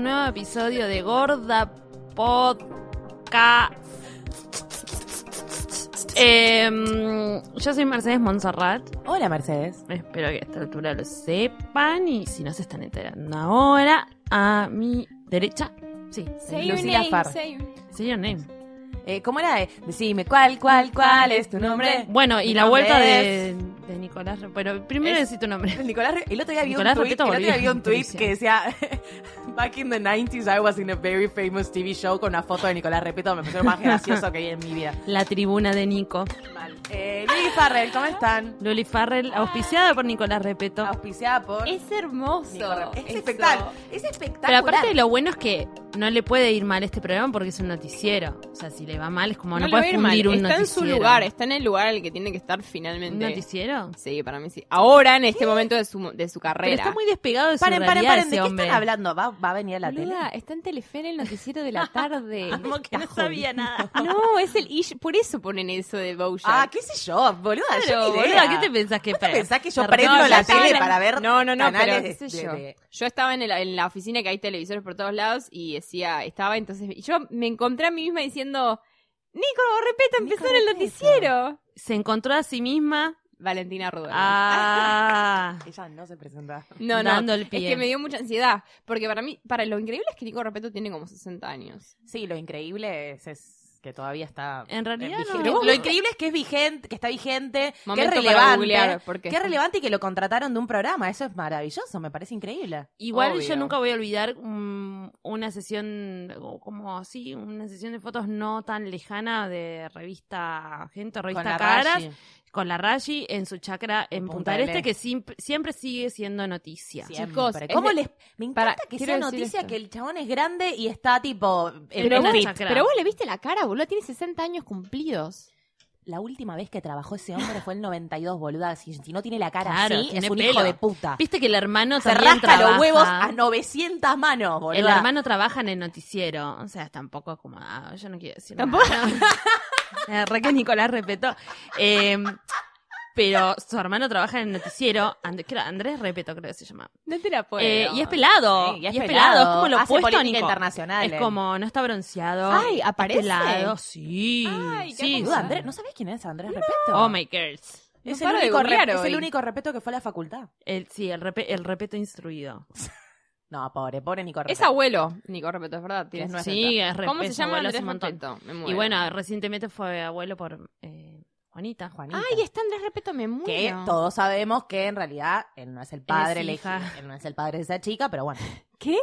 Un nuevo episodio de Gorda Podcast. Em, yo soy Mercedes Monserrat. Hola, Mercedes. Espero que a esta altura lo sepan. Y si no se están enterando ahora, a mi derecha. Sí, Lucila Farr. say your name. Eh, ¿Cómo era? Decime, ¿cuál, cuál, cuál es tu nombre? Bueno, y Mi la vuelta es- de, de Nicolás. Pero primero Es- decí tu nombre. Nicolás, el otro día vi Nicolás un tweet, el otro día vi un tweet que decía Back in the 90s I was in a very famous TV show con una foto de Nicolás Repeto, me pareció más gracioso que vi en mi vida. La tribuna de Nico. Mal. Eh, Lili Farrell, ¿cómo están? Loli Farrell, auspiciada por Nicolás Repeto. Auspiciada por Es hermoso. Es espectacular. Es espectacular. Pero aparte lo bueno es que no le puede ir mal este programa porque es un noticiero. O sea, si le va mal es como no, le va a puede ir mal. fundir un Está en noticiero. su lugar, está en el lugar al que tiene que estar ¿Un finalmente. noticiero? Sí, para mí sí. Ahora, en este momento de su, de su Pero carrera. está muy despegado de su Paren, paren, realidad paren, ese ¿de qué hombre. están hablando? ¿Va, va a venir a la Boluda, tele? está en Telefe en el noticiero de la tarde. Como que no sabía nada. No, es el ish, por eso ponen eso de Bojack. Ah, qué sé yo, boluda, yo Claro, boluda. ¿qué te pensás que ¿Vos te pensás que yo prendo la tele para ver No, no, no, pero qué sé de- yo. de- Yo estaba en, el- en la oficina que hay televisores por todos lados y decía, estaba entonces, y yo me encontré a mí misma diciendo, Nico, repeta, empezó en el noticiero. Se encontró a sí misma. Valentina Rudolph. Ah. Ella no se presenta. No, no, Dando el es que me dio mucha ansiedad, porque para mí, para lo increíble es que Nico Repeto tiene como 60 años. Sí, lo increíble es, es que todavía está En realidad eh, no. Pero Lo increíble es que es vigente, que está vigente, Momento que es relevante, googlear, porque que es relevante y que lo contrataron de un programa. Eso es maravilloso, me parece increíble. Igual Obvio. yo nunca voy a olvidar mm, una sesión, como así, una sesión de fotos no tan lejana de revista Gente, revista Con Caras. Con la Rashi en su chacra en Punta Punta del Este, Este. que sim- siempre sigue siendo noticia. Siempre. Chicos, ¿cómo les me encanta Para- que sea noticia esto. que el chabón es grande y está tipo en Pero chacra. Pero vos le viste la cara, boludo, tiene 60 años cumplidos. La última vez que trabajó ese hombre fue el 92, boluda. Si, si no tiene la cara Claro, así, es un pelo. hijo de puta. Viste que el hermano Se rasca trabaja. los huevos a 900 manos, boluda. El hermano trabaja en el noticiero. O sea, tampoco como. ah, yo no quiero decir Tampoco. nada. Eh, Re que Nicolás repetó. Eh, pero su hermano trabaja en el noticiero. And- creo- Andrés Repeto, creo que se llama. No te la puedo. Eh, y es pelado. Sí, y, es pelado. Es como lo Hace opuesto Nico. internacional. Es como, no está bronceado. Ay, es ¿aparece? pelado, sí. Ay, qué sí. Andrés, ¿no sabés quién es Andrés Repeto? Oh my girls. Es, el único, es el único Repeto que fue a la facultad. El, sí, el, repe- el repeto instruido. No, pobre, pobre Nico Repeto. Es abuelo, Nico Repeto, es verdad. tienes. Sí, es repeto. ¿Cómo se llama Andrés. Repeto? Y bueno, recientemente fue abuelo por eh, Juanita. Juanita. Ay, está Andrés Repeto, me muero. que todos sabemos que en realidad él no es el padre hija. él no es el padre de esa chica, pero bueno. ¿Qué?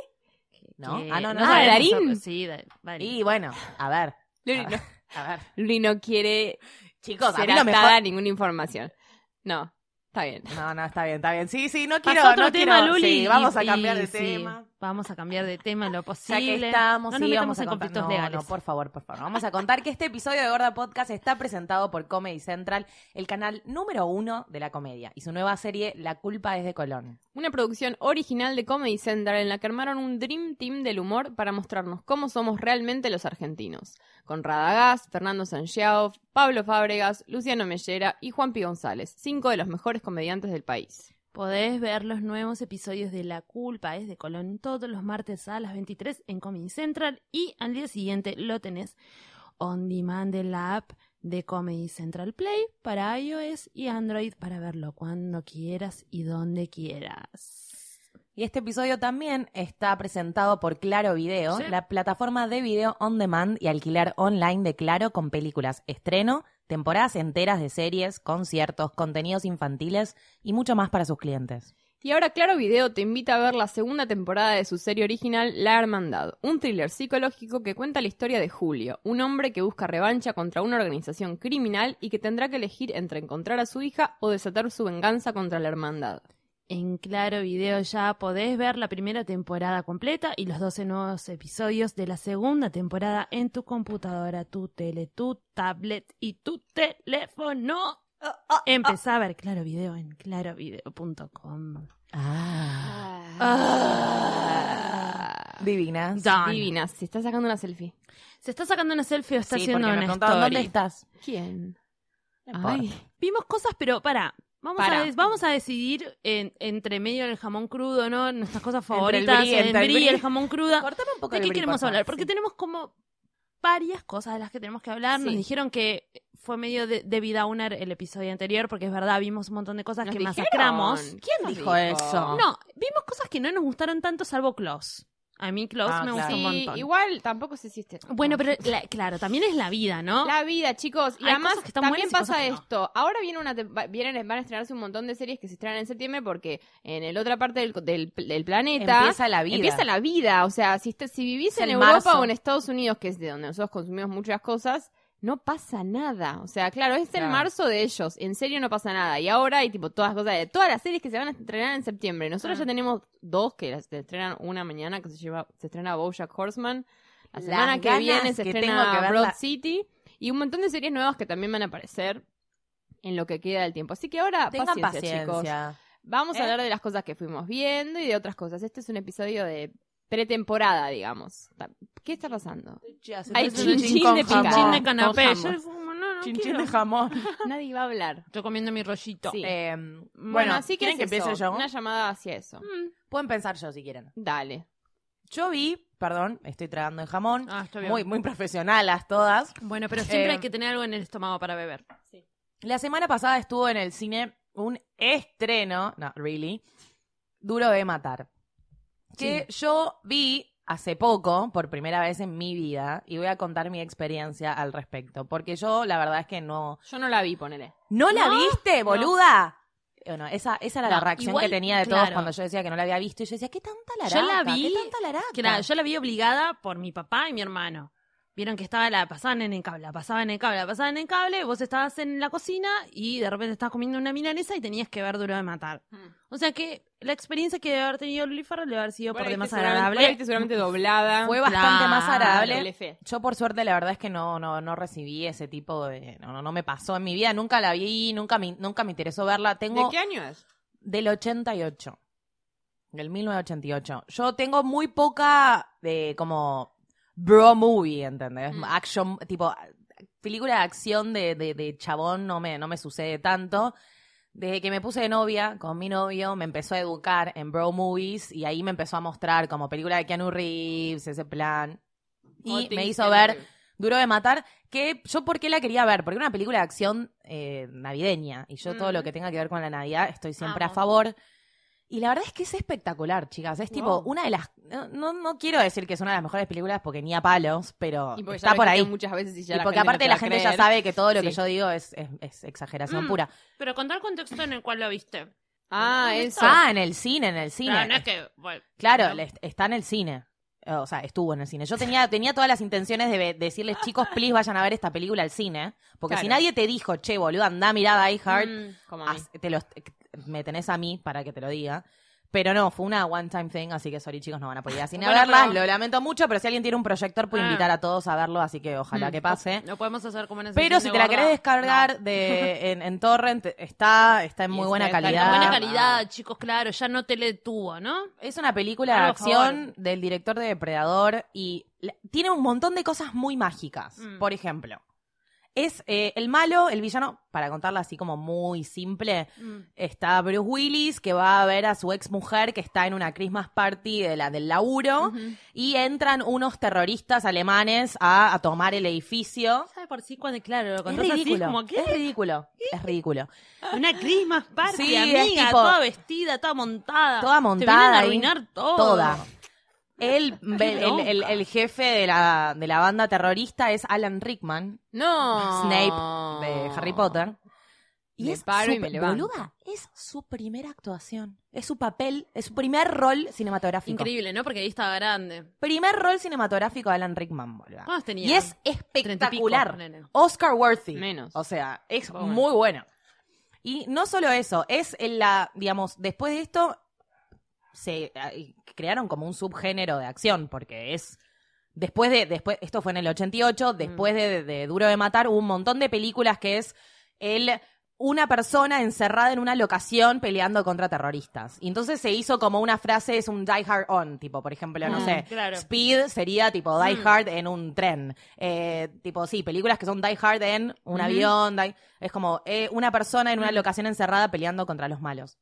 ¿No? Ah, no, no, Ah, Darín. eso, Sí, da- Darín. Y bueno, a ver. Luli A no, a ver. Luli no quiere Chicos, a ser mí lo atada mejor... a ninguna información. No, está bien. No, no, está bien, está bien. Sí, sí, no Pasó quiero, otro no tema, quiero- Luli. Sí, vamos a y- cambiar de sí, tema. vamos a cambiar de tema lo Ya posible. que estamos, no sí, metamos vamos a en conflictos no, legales. No, por favor, por favor. Vamos a contar que este episodio de Gorda Podcast está presentado por Comedy Central, el canal número uno de la comedia, y su nueva serie La culpa es de Colón. Una producción original de Comedy Central en la que armaron un Dream Team del humor para mostrarnos cómo somos realmente los argentinos. Con Radagás, Fernando Sanchiao, Pablo Fábregas, Luciano Mellera y Juan Pi González, cinco de los mejores comediantes del país. Podés ver los nuevos episodios de La Culpa es de Colón todos los martes a las 23 en Comedy Central y al día siguiente lo tenés on demand en la app de Comedy Central Play para iOS y Android para verlo cuando quieras y donde quieras. Y este episodio también está presentado por Claro Video, Sí. la plataforma de video on demand y alquiler online de Claro con películas estreno, temporadas enteras de series, conciertos, contenidos infantiles y mucho más para sus clientes. Y ahora Claro Video te invita a ver la segunda temporada de su serie original La Hermandad, un thriller psicológico que cuenta la historia de Julio, un hombre que busca revancha contra una organización criminal y que tendrá que elegir entre encontrar a su hija o desatar su venganza contra la Hermandad. En Claro Video ya podés ver la primera temporada completa y los 12 nuevos episodios de la segunda temporada en tu computadora, tu tele, tu tablet y tu teléfono. Empezá a ver Claro Video en clarovideo.com. Ah. Divinas. Done. Divinas, se está sacando una selfie. ¿Se está sacando una selfie o está Sí, haciendo una story? dónde estás. ¿Quién? Ay, Vimos cosas, pero para. Vamos. A, vamos a decidir en- entre medio del jamón crudo, ¿no? Nuestras cosas Entre el favoritas, brie, entre el brie el jamón crudo. Cortame un poco ¿De el qué brie, queremos por hablar? Porque Sí. tenemos como varias cosas de las que tenemos que hablar. Nos Sí. dijeron que fue medio de, de Downer el episodio anterior, porque es verdad, vimos un montón de cosas ¿nos que dijeron? masacramos. ¿Quién Nos dijo eso? No, vimos cosas que no nos gustaron tanto, salvo Klaus. A mí Klaus Ah, me claro. gustó un Sí, montón. igual tampoco sé si este... Bueno, pero la- claro, también es la vida, ¿no? La vida, chicos. Y Hay además también pasa cosas que no. esto. Ahora viene una vienen, van a estrenarse un montón de series que se estrenan en septiembre porque en el otra parte del, del, del planeta Empieza la vida. empieza la vida. O sea, si, si vivís Es en Europa marzo. o en Estados Unidos, que es de donde nosotros consumimos muchas cosas, no pasa nada. O sea, claro, es el Claro. marzo de ellos. En serio no pasa nada. Y ahora hay tipo todas las cosas de todas las series que se van a estrenar en septiembre. Nosotros Ah. ya tenemos dos que las se estrenan una mañana que se lleva se estrena BoJack Horseman. La Las semana que viene se que estrena que. Broad City y un montón de series nuevas que también van a aparecer en lo que queda del tiempo. Así que ahora Tengan paciencia, paciencia. chicos. Vamos ¿Eh? a hablar de las cosas que fuimos viendo y de otras cosas. Este es un episodio de pretemporada, digamos. ¿Qué está pasando? Hay Entonces, chin chin con de. Chin de canapé. Yo no, no Chin quiero. chin de jamón. Nadie va a hablar. Estoy comiendo mi rollito. Sí. Eh, Bueno, bueno, así que ¿quieren es que empiece eso, yo? Una llamada hacia eso. Mm. Pueden pensar yo si quieren. Dale. Yo vi, perdón, estoy tragando en jamón. Ah, está bien. muy, muy profesionalas todas. Bueno, pero siempre Eh, hay que tener algo en el estómago para beber. La semana pasada estuvo en el cine un estreno, no, really, Duro de Matar. Que yo vi hace poco, por primera vez en mi vida, y voy a contar mi experiencia al respecto. Porque yo, la verdad es que no. Yo no la vi, ponele. ¿No la ¿No? viste, boluda? Bueno, esa, esa era la No, reacción igual, que tenía de todos claro. cuando yo decía que no la había visto. Y yo decía, ¿qué tanta laraca? Yo la vi, ¿Qué tanta laraca? Claro, yo la vi obligada por mi papá y mi hermano. Vieron que estaba la pasaban en el cable, la pasaban en el cable, la pasaban en el cable, vos estabas en la cocina y de repente estabas comiendo una milanesa y tenías que ver Duro de Matar. O sea que la experiencia que debe haber tenido Luli Farrell debe haber sido por demás seguramente- agradable. viste seguramente doblada. Fue bastante Claro, más agradable. Yo por suerte la verdad es que no no no recibí ese tipo de no no, no me pasó en mi vida, nunca la vi, nunca me nunca me interesó verla. ¿De Tengo qué año es? del 88. Del 1988. Yo tengo muy poca de como bro movie, ¿entendés? Mm. Action tipo película de acción de, de, de chabón no me no me sucede tanto. Desde que me puse de novia con mi novio, me empezó a educar en bro movies y ahí me empezó a mostrar como película de Keanu Reeves, ese plan. Y me hizo ver. Duro de Matar, que yo por qué la quería ver, porque era una película de acción eh, navideña y yo todo Mm. lo que tenga que ver con la Navidad estoy siempre a favor. Y la verdad es que es espectacular, chicas. Es tipo Wow. una de las... No, no, no quiero decir que es una de las mejores películas porque ni a palos, pero Y porque ya está por ahí. muchas veces y ya Y la porque no aparte te la gente ya sabe que todo lo que yo digo es, es- es exageración Mm. pura. Pero contar el contexto en el cual lo viste. Ah, ¿Dónde eso. Ah, en el cine, en el cine. Claro, no es que. bueno, Claro, está en el cine. O sea, estuvo en el cine. Yo tenía, tenía todas las intenciones de, ve- decirles, chicos, please vayan a ver esta película al cine. Porque si nadie te dijo, che, boludo, anda, mirá Die Hard, Mm, como a mí. haz- te los- me tenés a mí para que te lo diga. Pero no, fue una one time thing, así que sorry chicos, no van a poder ir al cine a Bueno, verla. pero- Lo lamento mucho, pero si alguien tiene un proyector puede Ah. invitar a todos a verlo, así que ojalá Mm. que pase. Lo podemos hacer como en Pero si te la querés descargar de, en, en Torrent, está, está en muy buena calidad. En buena Ah. calidad, chicos, claro, ya no te le tuvo, ¿no? Es una película de acción del director de Depredador y tiene un montón de cosas muy mágicas. Mm. Por ejemplo, es eh, el malo, el villano, para contarla así como muy simple, Mm. está Bruce Willis que va a ver a su ex mujer que está en una Christmas party de la, del laburo y entran unos terroristas alemanes a, a tomar el edificio. ¿Sabe por sí cuando, claro, Es así, ridículo, es como, ¿qué? es ridículo, es ridículo. Una Christmas party, Sí, amiga, tipo- toda vestida, toda montada. Toda Te montada vienen a arruinar todo. Toda. El, jefe de la, de la banda terrorista es Alan Rickman, No. Snape de Harry Potter. Y Me es paro y su- me levanto. Boluda, es su primera actuación. Es su papel, es su primer rol cinematográfico. Increíble, ¿no? Porque ahí estaba grande. Primer rol cinematográfico de Alan Rickman, boluda. Y es Treinta y pico, espectacular. Oscar worthy. Menos. O sea, es muy bueno. Y no solo eso, es en la, digamos, después de esto se eh, crearon como un subgénero de acción, porque es después de, después, esto fue en el 88, después de, de Duro de Matar, hubo un montón de películas que es el una persona encerrada en una locación peleando contra terroristas. Y entonces se hizo como una frase, es un die hard on, tipo, por ejemplo, no Mm, sé, claro. Speed sería tipo Die Mm. Hard en un tren. Eh, tipo, sí, películas que son Die Hard en un avión. die- es como eh, una persona en una Mm. locación encerrada peleando contra los malos.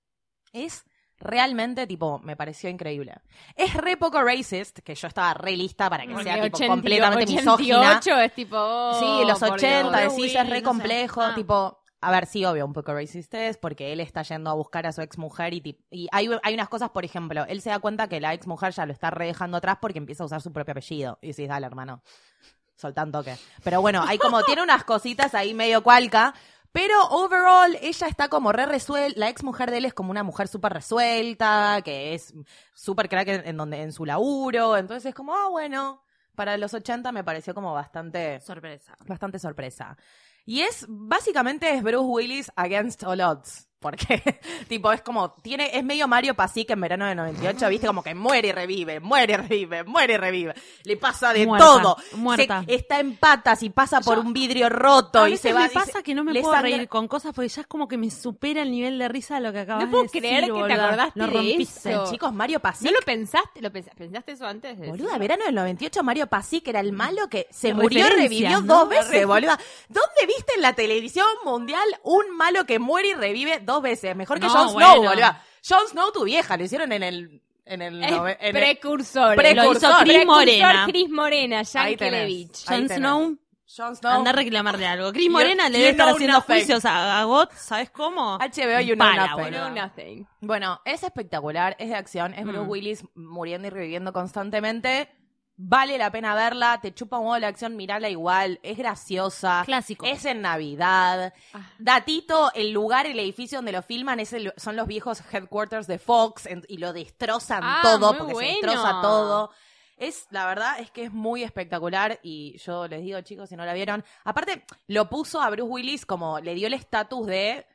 Es realmente, tipo, me pareció increíble. Es re poco racist, que yo estaba re lista para que Porque sea tipo 80 completamente misógina. 88 es tipo. oh, Sí, los por 80, Dios. decís, es re Willis, no sé. complejo, Ah. tipo... A ver, sí, obvio, un poco racist es, porque él está yendo a buscar a su ex mujer y, y hay, hay unas cosas, por ejemplo, él se da cuenta que la ex mujer ya lo está re dejando atrás porque empieza a usar su propio apellido. Y decís, dale, hermano, soltá un toque. Pero bueno, hay como, tiene unas cositas ahí medio cualca, pero overall ella está como re resuelta, la ex mujer de él es como una mujer súper resuelta, que es súper crack en, en donde, en su laburo, entonces es como, ah, bueno, para los 80 me pareció como bastante Sorpresa. bastante sorpresa. Y es, básicamente es Bruce Willis against all odds. Porque, tipo, es como, tiene, es medio Mario Pasic en verano de 98, viste, como que muere y revive, muere y revive, muere y revive. Le pasa de Muerta, todo. muerta. Se- está en patas y pasa por Yo- un vidrio roto A y se va. me pasa que no me puedo sangra- reír con cosas porque ya es como que me supera el nivel de risa de lo que acabas No puedo de decir, creer que te acordaste Lo de rompiste. eso. Chicos, Mario Pasic. ¿No lo pensaste? ¿Lo pens- ¿Pensaste eso antes? de Boluda, decirlo? verano del 98, Mario Pasic era el malo que se De murió y revivió ¿no? dos De veces, boluda. ¿Dónde viste en la televisión mundial un malo que muere y revive dos veces? Mejor que No, Jon bueno. Snow, boluda. Jon Snow, tu vieja, lo hicieron en el... En el, en el- precursor. Precursor. Lo hizo Chris Precursor Morena. Chris Morena. Yankelevich. Jon. Snow, Jon Snow. anda a reclamarle algo. Chris You- Morena le you debe estar haciendo nothing. juicios a, a God, ¿sabes cómo? HBO, boludo. No, nothing. Bueno, es espectacular, es de acción, es Bruce Mm. Willis muriendo y reviviendo constantemente. Vale la pena verla, te chupa un huevo la acción, mirala igual, es graciosa. Clásico. Es en Navidad. Ah. Datito, el lugar, el edificio donde lo filman es el- son los viejos headquarters de Fox en- y lo destrozan Ah, todo porque bueno. se destroza todo. Es, la verdad, es que es muy espectacular y yo les digo, chicos, si no la vieron. Aparte, lo puso a Bruce Willis como, le dio el estatus de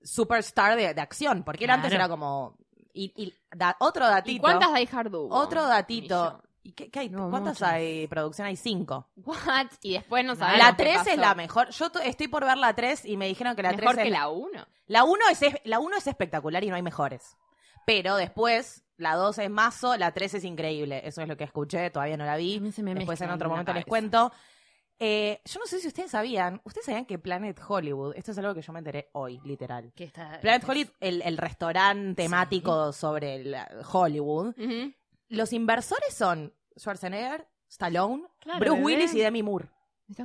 superstar de, de acción, porque él antes era como... Y, y da- otro datito. ¿Y cuántas Die Hard hubo? Otro datito. ¿Y qué, qué hay? No, ¿Cuántas muchas. hay? Producción hay cinco. What? Y después no sabemos La qué 3 es la mejor. Yo to- estoy por ver la 3 y me dijeron que la 3 Mejor es que la 1. La 1 es, es- la uno es espectacular y no hay mejores. Pero después, la 2 es mazo, la 3 es increíble. Eso es lo que escuché, todavía no la vi. mí se me Después en otro momento les cuento. Eh, yo no sé si ustedes sabían, ustedes sabían que Planet Hollywood, esto es algo que yo me enteré hoy, literal. Que está- Planet Hollywood, el, el restaurante temático sobre el, uh, Hollywood, los inversores son Schwarzenegger, Stallone, Claro, Bruce bebé. Willis y Demi Moore.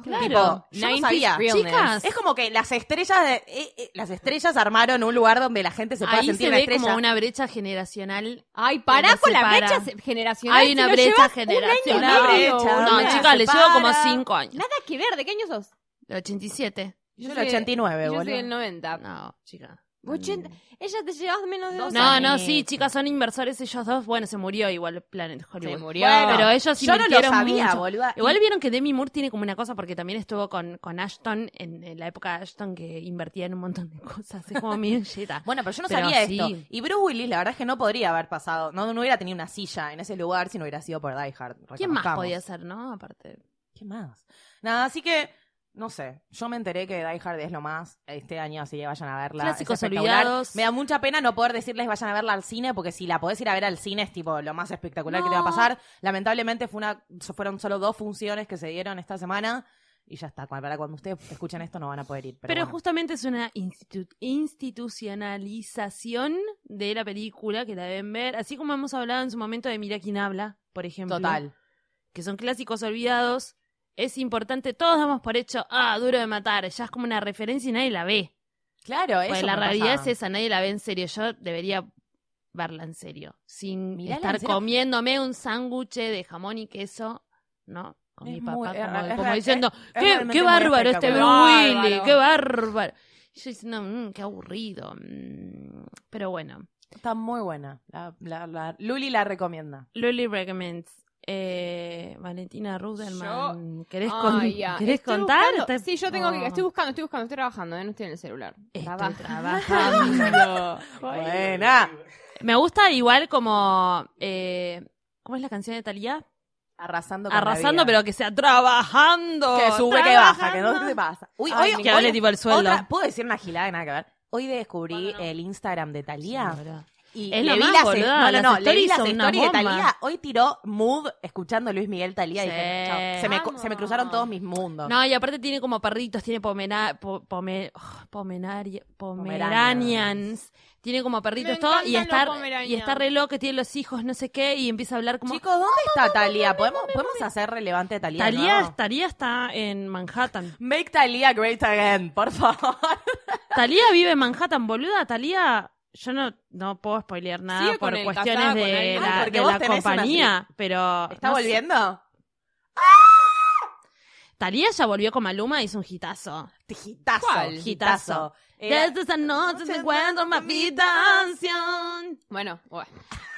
Claro. Tipo, yo no 90s sabía. Chicas, Es como que las estrellas de, eh, eh, las estrellas armaron un lugar donde la gente se pueda ahí sentir se una ve estrella. como una brecha generacional. Ay, pará con la brecha generacional. Hay una brecha generacional. Un año y medio, brecha, boludo. No, Una chicas, le llevo como 5 años. Nada que ver, ¿de qué año sos? El 87. Yo el soy- 89, Yo soy boludo. del 90. No, chica. 80. Ella te llevas menos de Dos dos No, años. no, sí, chicas, son inversores ellos dos. Bueno, se murió igual Planet Hollywood. Se murió. Bueno, Pero ellos yo no lo sabía, mucho. boluda. Igual Y- vieron que Demi Moore tiene como una cosa porque también estuvo con, con Ashton en, en la época de Ashton que invertía en un montón de cosas. Es como jeta. Bueno, pero yo no Pero sabía sí. esto. Y Bruce Willis, la verdad es que no podría haber pasado, no, no hubiera tenido una silla en ese lugar si no hubiera sido por Die Hard. ¿Quién más podía ser, no? Aparte. ¿Qué más? Nada, así que, no sé, yo me enteré que Die Hard es lo más este año, así que vayan a verla. Clásicos es espectacular. olvidados. Me da mucha pena no poder decirles vayan a verla al cine, porque si la podés ir a ver al cine es tipo lo más espectacular que te va a pasar. Lamentablemente fue una, fueron solo dos funciones que se dieron esta semana y ya está. Para cuando ustedes escuchen esto no van a poder ir. Pero, Pero, bueno. justamente es una institu- institucionalización de la película que la deben ver. Así como hemos hablado en su momento de Mira quién habla, por ejemplo. Total. que son clásicos olvidados, es importante, todos damos por hecho, ah, duro de matar, ya es como una referencia y nadie la ve. Claro, eso Porque la realidad es esa, nadie la ve en serio. Yo debería verla en serio, sin Mirala estar serio. comiéndome un sándwich de jamón y queso, ¿no? Con Es mi papá, como, es diciendo, qué, bárbaro este Bruce qué bárbaro. Y yo diciendo, "Mm, qué aburrido. mm". Pero bueno, Está muy buena. La, la- la- Luli la recomienda. Luli recommends. Eh, Valentina Rudelman, ¿querés, con- ya. ¿querés Estoy contar? buscando- Sí, yo tengo que. Oh. Estoy buscando, estoy buscando, estoy trabajando, ¿eh? no estoy en el celular. Estoy Trabajando. Buena. Me gusta igual como... Eh, ¿Cómo es la canción de Talía? Arrasando con la Arrasando, vida. pero que sea trabajando. Que sube, que baja, que no se pasa. Uy, Ay, hoy, que hable tipo el sueldo. otra- ¿Puedo decir una gilada que nada que ver? Hoy descubrí Bueno, no. el Instagram de Talía. Sí. Y Es le lo vi más, boluda, no, no, no, le vi las stories de. Talía. Hoy tiró mood escuchando Luis Miguel Talía y dije, chao, se me, se me cruzaron todos mis mundos. No, y aparte tiene como perritos, tiene pomena, po- pome- oh, pomenaria- Pomeranians. Tiene como perritos Me todo y está, y está re loco, tiene los hijos, no sé qué, y empieza a hablar como... Chicos, ¿dónde está Talía? ¿Podemos, ¿Podemos hacer relevante a Talía? Talía, no? Talía está en Manhattan. Make Talía great again, por favor. Talía vive en Manhattan, boluda. Talía, yo no, no puedo spoilear nada Sigue por cuestiones de la, Ay, de compañía, pero... ¿Está no volviendo? Talía ya volvió con Maluma y hizo un hitazo. Hitazo. ¿Cuál? Hitazo. Era- Desde esa noche te encuentro en mi habitación Bueno, bueno.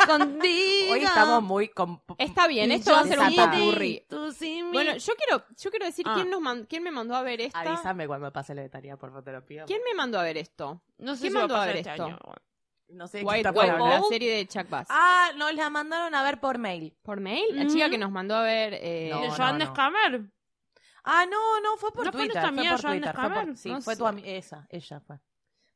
contigo. Hoy estamos muy... con- Está bien, esto va a ser un popurrí. Bueno, yo quiero, yo quiero decir Ah. quién nos man- quién me mandó a ver esta. Avísame cuando pase la Talía, por favor, te lo pido. ¿Quién me mandó a ver esto? no sé ¿quién si a mandó a pasar ver este esto? año. No sé White, está White, la serie de Chuck Bass. Ah, nos la mandaron a ver por mail. ¿Por mail? La chica Ujú. que nos mandó a ver... eh, No, ¿De no, Joan no. Ah, no, no, fue por ¿No fue Twitter. nuestra Fue amiga por Joan Twitter. Fue por, sí, No fue tu amiga. Esa, ella fue.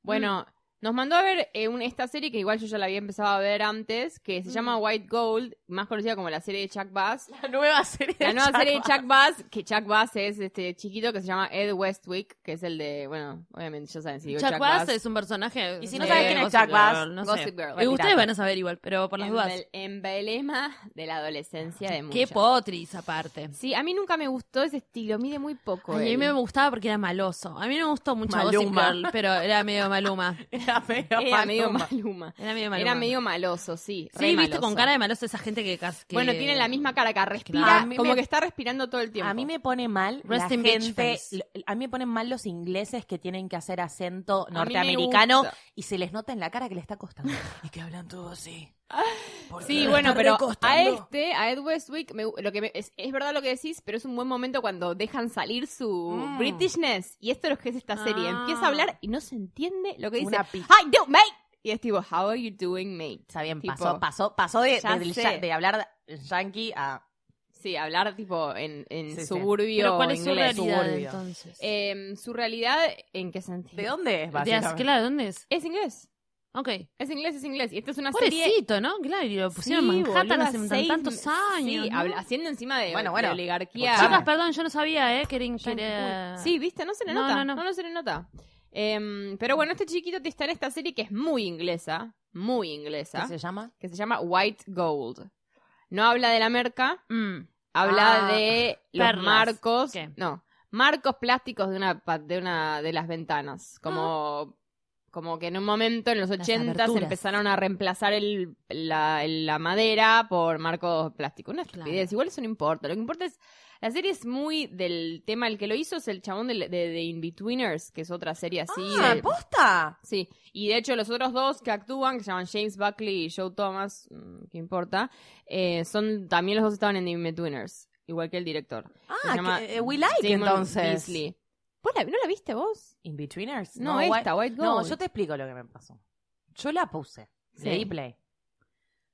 Bueno, nos mandó a ver eh, un- esta serie que igual yo ya la había empezado a ver antes, que se llama White Gold, más conocida como la serie de Chuck Bass. La nueva serie La nueva Chuck serie de. Chuck Bass, que Chuck Bass es este chiquito que se llama Ed Westwick, que es el de, bueno, obviamente ya saben si digo Chuck, Chuck, Bass Bass. es un personaje. Y si no de saben quién es Gossip Chuck Bass, Girl, no sé. Gossip Girl, Eh. Ustedes van a saber igual, pero por las dudas. Embel- emblema de la adolescencia de Qué muchas. potris aparte. Sí, a mí nunca me gustó ese estilo, mide muy poco. Ay, a mí me gustaba porque era maloso. A mí no me gustó mucho Gossip Maluma. Girl, pero era medio maluma. Era medio Era medio Maluma. Era medio maluma. Era medio maloso, sí. Sí, re viste, maloso. con cara de maloso esa gente que... que- Bueno, tiene la misma cara que respira, Claro. Como me- que está respirando todo el tiempo. A mí me pone mal Rest la gente, a mí me ponen mal los ingleses que tienen que hacer acento norteamericano y se les nota en la cara que le está costando. y que hablan todo así. Porque Sí, bueno, pero a este, a Ed Westwick, me- lo que me- es, es verdad lo que decís, pero es un buen momento cuando dejan salir su Mm. Britishness. Y esto es lo que es esta serie. Ah. Empieza a hablar y no se entiende lo que dice. Hi, do, mate. Y es tipo, how are you doing, mate? Está bien, Tipo, pasó, pasó, pasó de, ya de- de hablar yankee a... Sí, hablar tipo en, en Sí, sí. suburbio Pero ¿cuál es su inglés. realidad suburbio. entonces? Em, su realidad, ¿en qué sentido? ¿De dónde es, De básicamente? claro, ¿dónde es? Es inglés. Ok. Es inglés, es inglés. Y esta es una serie... Pobrecito, ¿no? Claro, y lo pusieron Sí, en Manhattan hace seis- tantos años. Sí, ¿no? habla- haciendo encima de, Bueno, de bueno. oligarquía. Escuchame. Chicas, perdón, yo no sabía, ¿eh? Que era... Sí, ¿viste? No se le No, nota. no, No, no. no, se le nota. Em, pero bueno, este chiquito está en esta serie que es muy inglesa. Muy ¿Qué inglesa. se llama? Que se llama White Gold. No habla de la merca, Mm. habla Ah, de los perlas. marcos. ¿Qué? No, marcos plásticos de una, de una de las ventanas. Como, como que en un momento en los Las 80 se aberturas. empezaron a reemplazar el, la, madera por marcos plásticos. Una estupidez. Claro. Igual eso no importa. Lo que importa es. La serie es muy del tema. El que lo hizo es el chabón de, de, de In-Betweeners, que es otra serie así. ah. Sí, y de hecho los otros dos que actúan, que se llaman James Buckley y Joe Thomas, mm, ¿qué importa? Eh, son También los dos estaban en The In-Betweeners, igual que el director. Ah, Se llama que, eh, we like Damon entonces. Beasley. ¿Vos la- ¿No la viste vos? In-Betweeners. No, esta, White No, Gold. yo te explico lo que me pasó. Yo la puse. Sí. Le di play.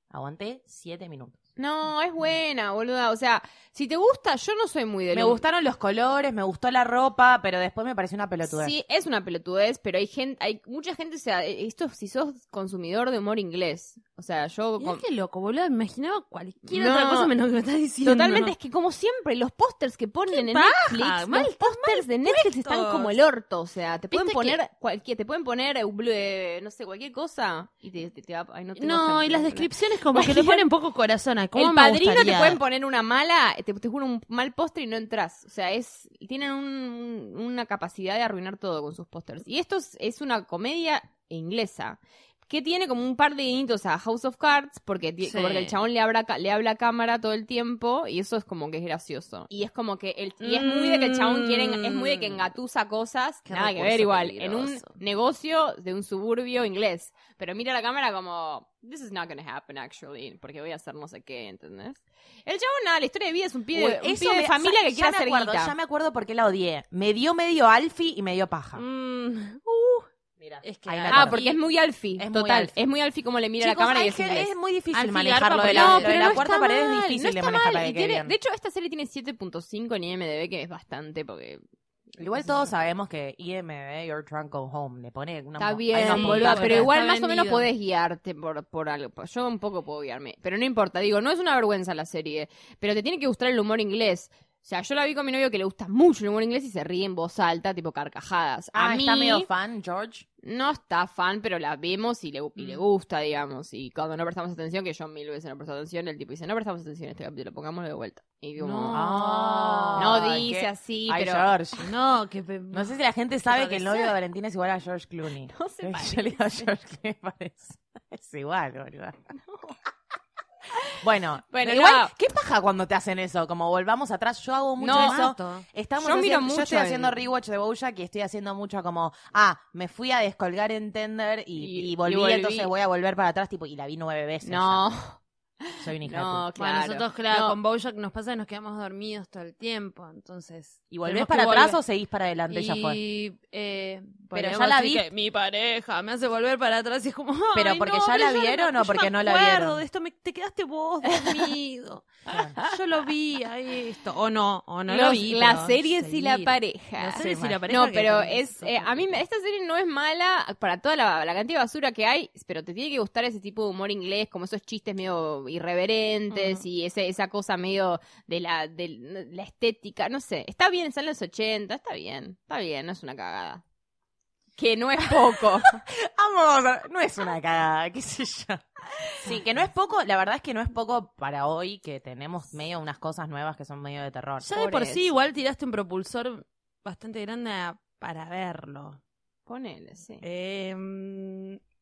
Aguanté siete minutos. No, es buena, boluda. O sea, si te gusta, yo no soy muy de Me lo- gustaron los colores, me gustó la ropa, pero después me pareció una pelotudez. Sí, es una pelotudez, pero hay gente, hay mucha gente, o sea, esto si sos consumidor de humor inglés. O sea, yo Mirá con- qué loco, boludo. Me imaginaba cualquier No. otra cosa menos que me estás diciendo. Totalmente, es que como siempre, los pósters que ponen en Netflix, mal- los pósters de Netflix están como el orto, o sea, te pueden poner cualquier, te pueden poner, eh, eh, no sé, cualquier cosa y te, te- te va, ay, no, No, y las descripciones como que le ponen poco corazón a cómo El me padrino te pueden poner una mala, te, te juro un mal póster y no entras. O sea, es tienen un- una capacidad de arruinar todo con sus pósters. Y esto es, es una comedia inglesa. Que tiene como un par de guiñitos a House of Cards, porque, Sí. porque el chabón le habla, le habla a cámara todo el tiempo, y eso es como que es gracioso. Y es como que, el, y es muy de que el chabón quiere, es muy de que engatusa cosas, Qué nada que ver igual, en un negocio de un suburbio inglés. Pero mira la cámara como, this is not gonna happen actually, porque voy a hacer no sé qué, ¿entendés? El chabón, nada, la historia de vida es un pibe, Uy, un eso pibe de familia que quiere hacer acuerdo, guita. Ya me acuerdo por qué la odié. Me dio medio alfie y me dio paja. Mm, uh, Mira, es que ah, acuerdo. porque es muy alfie, Es muy total. alfie. Es muy alfie como le mira Chicos, la cámara y es inglés. es muy difícil Alfie manejarlo de la, no, de la no cuarta pared es difícil no de está manejar mal, para y que quede tiene-. De hecho, esta serie tiene 7.5 en IMDb, que es bastante, porque... Igual todos sabemos que IMDb, Your Drunk Go Home, le pone una Está bien, una boluda, pero igual más o menos podés guiarte por, por algo. Yo un poco puedo guiarme, pero no importa. Digo, no es una vergüenza la serie, pero te tiene que gustar el humor inglés. O sea, yo la vi con mi novio que le gusta mucho el humor inglés y se ríe en voz alta, tipo carcajadas. A Ah, mí está medio fan, George. no está fan, pero la vemos y le, y Mm. le gusta, digamos. Y cuando no prestamos atención, que yo mil veces no presto atención, el tipo dice, no prestamos atención a este capítulo, pongámoslo de vuelta. Y como, No. Ah, no dice qué- así, Ay, pero... George. no, que pe- No sé si la gente sabe que el novio parece. de Valentina es igual a George Clooney. No se Yo le digo a parece. George que me parece. Es igual, boludo. Bueno, Bueno, igual, no. ¿qué paja cuando te hacen eso? Como volvamos atrás, yo hago mucho No. eso. Mato. Estamos Yo miro mucho yo estoy haciendo en- rewatch de Bojack y estoy haciendo mucho como, ah, me fui a descolgar en Tender y, Y- y volví, y volví. entonces voy a volver para atrás, tipo, y la vi nueve veces. No, ya. Soy hija no, de puta. Bueno, claro. nosotros, claro, No. con Bojack nos pasa que nos quedamos dormidos todo el tiempo, entonces... ¿Y volvés para atrás volver. o seguís para adelante? Ya fue. Y, eh, Pero ya la vi- que mi pareja me hace volver para atrás y es como. "Ay, Pero porque no, ya la vieron no- o porque no la acuerdo vieron. de esto, me- te quedaste vos dormido. yo lo vi a esto. O no, o no lo Los- vi. las series y la pareja. Las series Sí, y la pareja. No, pero es eh, a mí me- esta serie no es mala para toda la, la cantidad de basura que hay, pero te tiene que gustar ese tipo de humor inglés, como esos chistes medio irreverentes y ese, esa cosa medio de la, de la estética, no sé. Está bien, están los 80, está bien, está bien, no es una cagada. Que no es poco. Vamos, a- no es una cagada, qué sé yo. Sí, que no es poco, la verdad es que no es poco para hoy, que tenemos medio unas cosas nuevas que son medio de terror. Ya de Por sí, igual tiraste un propulsor bastante grande para verlo. Ponele, sí. Eh,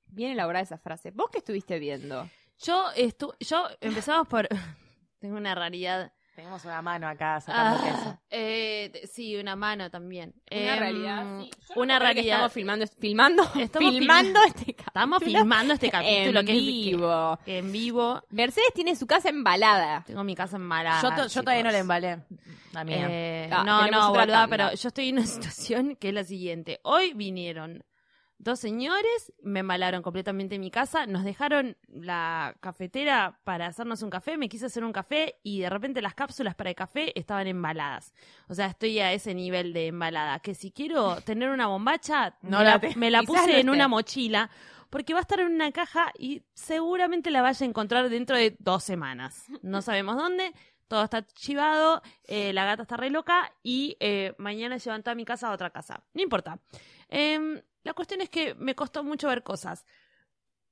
Bien elaborada esa frase. ¿Vos qué estuviste viendo? Yo, estu yo empezamos por. Tengo una raridad. Tenemos una mano acá sacando Ah, queso. eh, sí, una mano también. Una Em, realidad, sí. No Una que realidad. Estamos filmando, filmando, Estamos filmando filma- este capítulo. Estamos filmando este capítulo en que vivo. que en vivo. Mercedes tiene su casa embalada. Tengo mi casa embalada. yo, to- yo todavía no la embalé. La mía. Eh, Ah, no, no, otra boluda, pero yo estoy en una situación que es la siguiente. Hoy vinieron dos señores, me embalaron completamente mi casa, nos dejaron la cafetera para hacernos un café, me quise hacer un café y de repente las cápsulas para el café estaban embaladas. O sea, estoy a ese nivel de embalada, que si quiero tener una bombacha, No me la la, te- me la quizás puse no en una mochila. Porque va a estar en una caja y seguramente la vaya a encontrar dentro de dos semanas. No sabemos dónde, todo está chivado, eh, la gata está re loca y eh, mañana llevan toda mi casa a otra casa. No importa. Em, la cuestión es que me costó mucho ver cosas.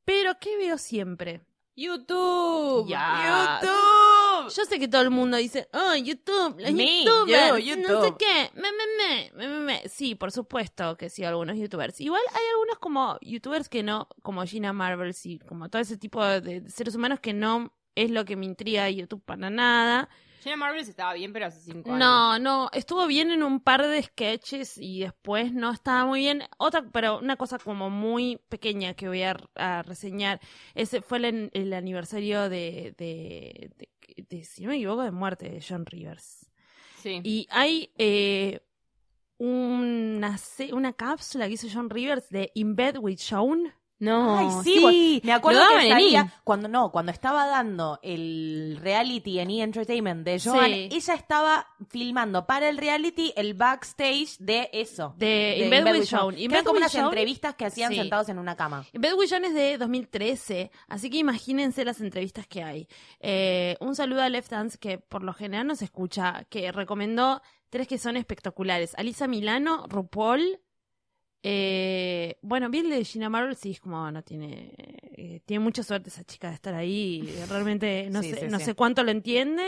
Pero, ¿qué veo siempre? YouTube. ¡YouTube! Yo sé que todo el mundo dice, oh, YouTube, los Me, youtubers, yo, no sé YouTube". qué, me, me, me, me, me, me". Sí, por supuesto que sí, algunos youtubers. Igual hay algunos como youtubers que no, como Gina Marbles y como todo ese tipo de, seres humanos que no es lo que me intriga YouTube para nada. Jenna Marbles estaba bien, pero hace cinco años. No, no, estuvo bien en un par de sketches y después no estaba muy bien. Otra, pero una cosa como muy pequeña que voy a, a reseñar, ese fue el, el aniversario de, de, de- de, si no me equivoco, de muerte de John Rivers. Sí. Y hay eh, una, una cápsula que hizo John Rivers de In Bed with Sean. No, Ay, sí, me acuerdo que en salía cuando no, cuando estaba dando el reality en E! Entertainment de Joan, Sí. ella estaba filmando para el reality el backstage de eso. De In Bed with Sean. Que In eran Bed como with unas entrevistas que hacían Sí. sentados en una cama. Beth Williams es de 2013, así que imagínense las entrevistas que hay. Eh, un saludo a Left Dance, que por lo general nos escucha, que recomendó tres que son espectaculares. Alisa Milano, RuPaul. Eh, bueno, bien de Gina Marvel, sí, es como no tiene. eh, tiene mucha suerte esa chica de estar ahí. Realmente no, Sí, sé, sí, no sí. sé cuánto lo entiende.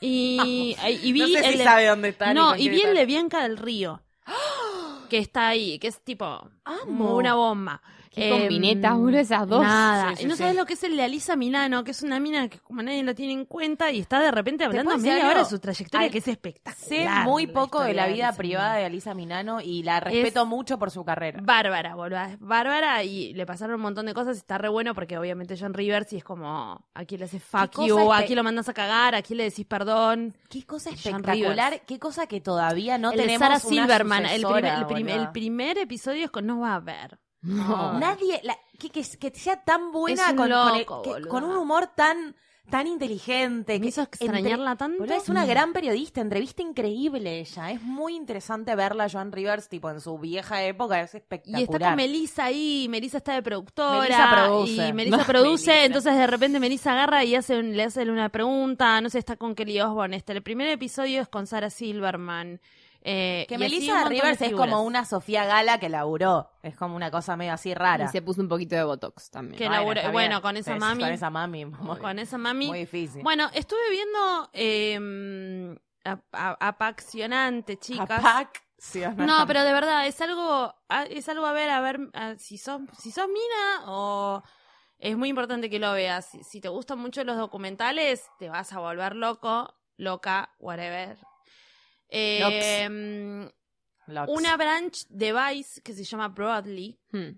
Y, y vi no sé si el de- sabe dónde está. no, y vi el de Bianca del Río. Que está ahí, que es tipo una bomba. Qué Em, combinetas, boludo, esas dos. Nada. Sí, sí, y no sí. sabes lo que es el de Alisa Milano, que es una mina que como nadie lo tiene en cuenta y está de repente hablando media hora de su trayectoria, Ay, que es espectacular. Sé muy poco de la vida privada Milano. de Alisa Minano y la respeto mucho por su carrera. Bárbara, boludo. Es bárbara y le pasaron un montón de cosas. Está re bueno porque obviamente John Rivers y es como, aquí le haces fuck you, espe- aquí lo mandas a cagar, aquí le decís perdón. Qué cosa espectacular, qué cosa que todavía no el tenemos Sarah una Silverman, el, primer, el, prim- boluda. el primer episodio es con no va a ver. No. Nadie, la- que, que, que sea tan buena Es un con, con el- loco, que- boluda. con un humor tan, tan inteligente. Me que hizo extrañarla tanto. Es una gran periodista, entrevista increíble ella. Es muy interesante verla, Joan Rivers, tipo en su vieja época, es espectacular. Y está con Melissa ahí, Melissa está de productora. Melissa produce. Y Melissa No, produce, Melissa. entonces de repente Melissa agarra y hace un- le hace una pregunta, no sé, está con Kelly Osbourne. Este, el primer episodio es con Sarah Silverman. Eh, Que Melissa Rivers es como una Sofía Gala que laburó. Es como una cosa medio así rara. Y se puso un poquito de botox también. Que laburó- bueno, bien. con esa mami. Con esa mami. Muy, Con esa mami. muy difícil. Bueno, estuve viendo eh, a- a- Apasionante, chicas. Apac, sí, No, pero de verdad, es algo, a- es algo a ver, a ver, a- si sos, si sos mina o es muy importante que lo veas. Si, si te gustan mucho los documentales, te vas a volver loco, loca, whatever. Eh, una branch de Vice que se llama Broadly, Hmm.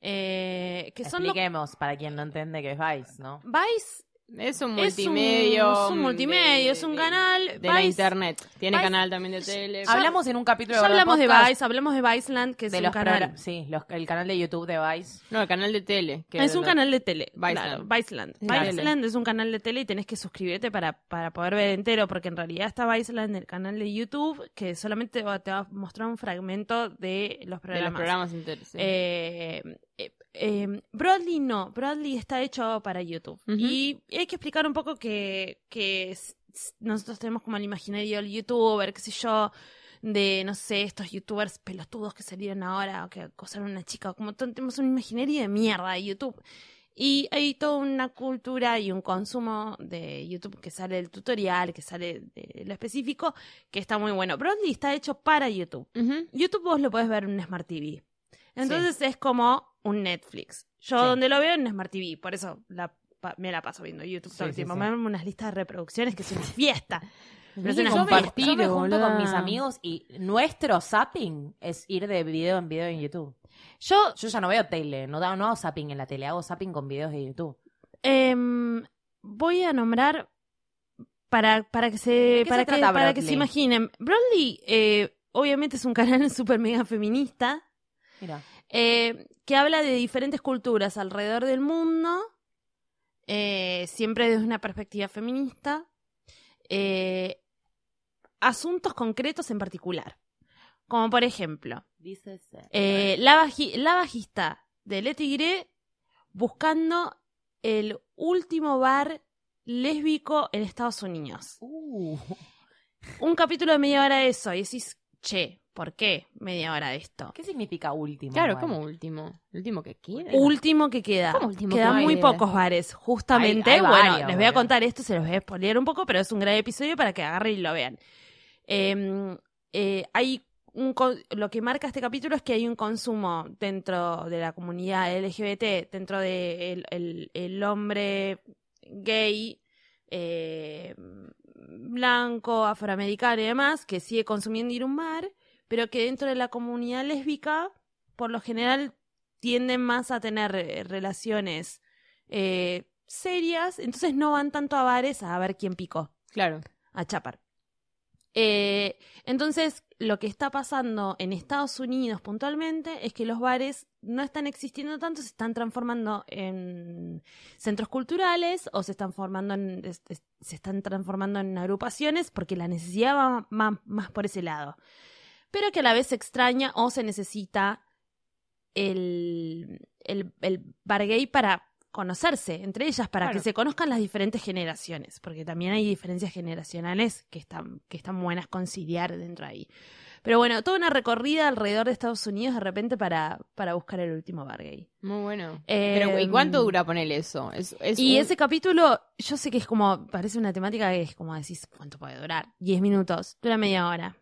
eh, que son Expliquemos para quien no entiende qué es Vice, ¿no? Vice Es un es un- multimedio. es un, multimedio, es un canal. De la Vice- internet. Tiene Vice- canal también de tele. Hablamos en un capítulo Ya hablamos de Vice, hablamos de Viceland, que es de un los canal. Sí, los- el canal de YouTube de Vice. No, el canal de tele. que Es un lo- canal de tele. Viceland. Claro, Viceland. Claro. Viceland es un canal de tele y tenés que suscribirte para, para poder ver entero, porque en realidad está Viceland, el canal de YouTube, que solamente va- te va a mostrar un fragmento de los De programas. los programas enteros. sí. Eh, eh, eh, Broadly no, Broadly está hecho para YouTube. Y hay que explicar un poco que, nosotros tenemos como el imaginario del youtuber, qué sé yo, de, no sé, estos youtubers pelotudos que salieron ahora o que acosaron a una chica, como tenemos un imaginario de mierda de YouTube. Y hay toda una cultura y un consumo de YouTube que sale del tutorial, que sale de lo específico, que está muy bueno. Broadly está hecho para YouTube. YouTube vos lo podés ver en un Smart TV. Entonces es como un Netflix. Yo Sí. donde lo veo en Smart TV, por eso la pa- me la paso viendo YouTube todo el sí, tiempo. sí. Me dan unas listas de reproducciones que es una fiesta. Pero es Yo una me, yo me junto boluda. con mis amigos y nuestro zapping es ir de video en video en YouTube. Yo Yo ya no veo tele, no, da- no hago zapping en la tele, hago zapping con videos de YouTube. em, voy a nombrar para, para que ¿De se para se que, para que se imaginen. Broadly eh, obviamente es un canal súper mega feminista. Mira. Eh, que habla de diferentes culturas alrededor del mundo, eh, siempre desde una perspectiva feminista, eh, asuntos concretos en particular. Como por ejemplo, la, baji- la bajista de Le Tigre buscando el último bar lésbico en Estados Unidos. Uh, Un capítulo de media hora de eso y decís, che, ¿por qué media hora de esto? ¿Qué significa último? Claro, igual? como último. Último que queda. Último que queda. ¿Cómo último Quedan que muy pocos bares, justamente. Hay- hay bueno, varios, les voy a contar esto, se los voy a spoilear un poco, pero es un gran episodio para que agarren y lo vean. Eh, eh, hay un lo que marca este capítulo es que hay un consumo dentro de la comunidad LGBT, dentro de el, el- el hombre gay, eh, blanco, afroamericano y demás, que sigue consumiendo ir a un bar, pero que dentro de la comunidad lésbica, por lo general, tienden más a tener eh, relaciones eh, serias, entonces no van tanto a bares a ver quién picó Claro. a chapar. Eh, entonces, lo que está pasando en Estados Unidos puntualmente es que los bares no están existiendo tanto, se están transformando en centros culturales o se están formando en, es- es- se están transformando en agrupaciones porque la necesidad va más, más por ese lado. Pero que a la vez se extraña o se necesita el, el, el bar gay para conocerse entre ellas, para Claro. que se conozcan las diferentes generaciones, porque también hay diferencias generacionales que están, que están buenas conciliar dentro de ahí. Pero bueno, toda una recorrida alrededor de Estados Unidos de repente para, para buscar el último bar gay. Muy bueno. Eh, Pero, ¿y cuánto dura ponerle eso? Es, es y un- ese capítulo, yo sé que es como, parece una temática que es como decís, ¿cuánto puede durar? 10 minutos, dura media hora.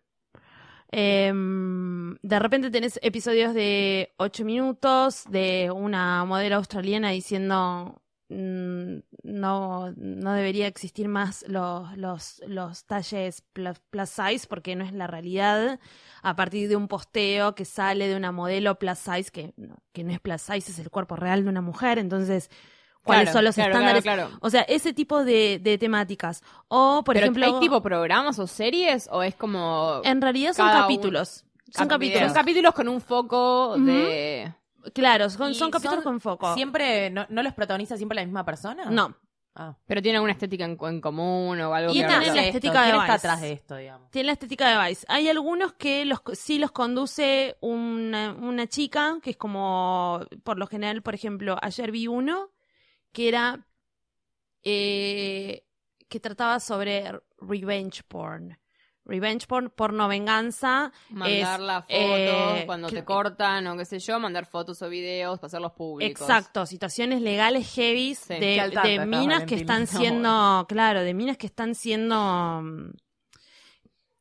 Em, de repente tenés episodios de 8 minutos de una modelo australiana diciendo mm, no, no debería existir más los, los, los talles plus, size porque no es la realidad a partir de un posteo que sale de una modelo plus size que, que no es plus size, es el cuerpo real de una mujer, entonces cuáles Claro, son los claro, estándares. claro, claro. O sea, ese tipo de, de temáticas. O, por Pero ejemplo, ¿hay tipo programas o series o es como... en realidad son capítulos. Son cap- capítulos. Son capítulos con un foco de... Claro, son, ¿Y son capítulos son con foco. ¿Siempre, no, no los protagoniza siempre la misma persona? No. Ah. Pero tiene alguna estética en, en común o algo Y que tienen habla- la Esto, estética de ¿Quién está Vice. atrás de esto, digamos? Tiene la estética de Vice. Hay algunos que los, sí los conduce una, una chica, que es como, por lo general, por ejemplo, ayer vi uno que era, eh, que trataba sobre revenge porn. Revenge porn, porno venganza. Mandar es, las fotos eh, cuando que- te cortan o qué sé yo, mandar fotos o videos, pasarlos públicos. Exacto, situaciones legales heavy Sí. de, de minas que están siendo, claro, de minas que están siendo, mm,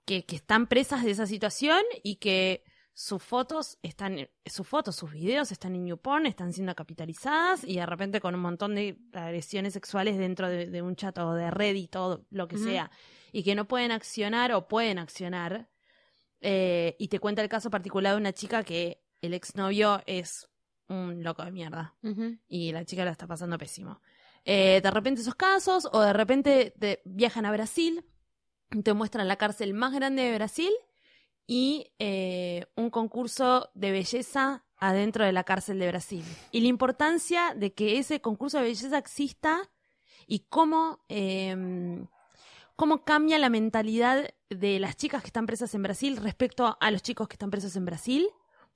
que, que están presas de esa situación y que sus fotos están, sus fotos, sus videos están en YouPorn, están siendo capitalizadas y de repente con un montón de agresiones sexuales dentro de, de un chat o de Reddit o lo que sea y que no pueden accionar o pueden accionar. Eh, y te cuenta el caso particular de una chica que el exnovio es un loco de mierda y la chica la está pasando pésimo. Eh, de repente esos casos, o de repente te viajan a Brasil, te muestran la cárcel más grande de Brasil y eh, un concurso de belleza adentro de la cárcel de Brasil. Y la importancia de que ese concurso de belleza exista y cómo, eh, cómo cambia la mentalidad de las chicas que están presas en Brasil respecto a los chicos que están presos en Brasil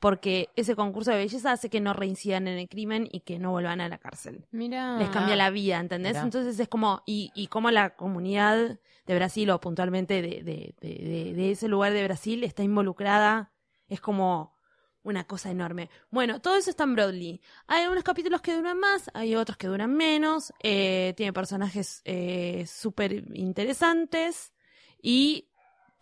porque ese concurso de belleza hace que no reincidan en el crimen y que no vuelvan a la cárcel. Mira. Les cambia la vida, ¿entendés? Mirá. Entonces es como, y, y como la comunidad de Brasil o puntualmente de, de, de, de- de ese lugar de Brasil está involucrada, es como una cosa enorme. Bueno, todo eso está en Broadly. Hay unos capítulos que duran más, hay otros que duran menos, eh, tiene personajes eh, súper interesantes y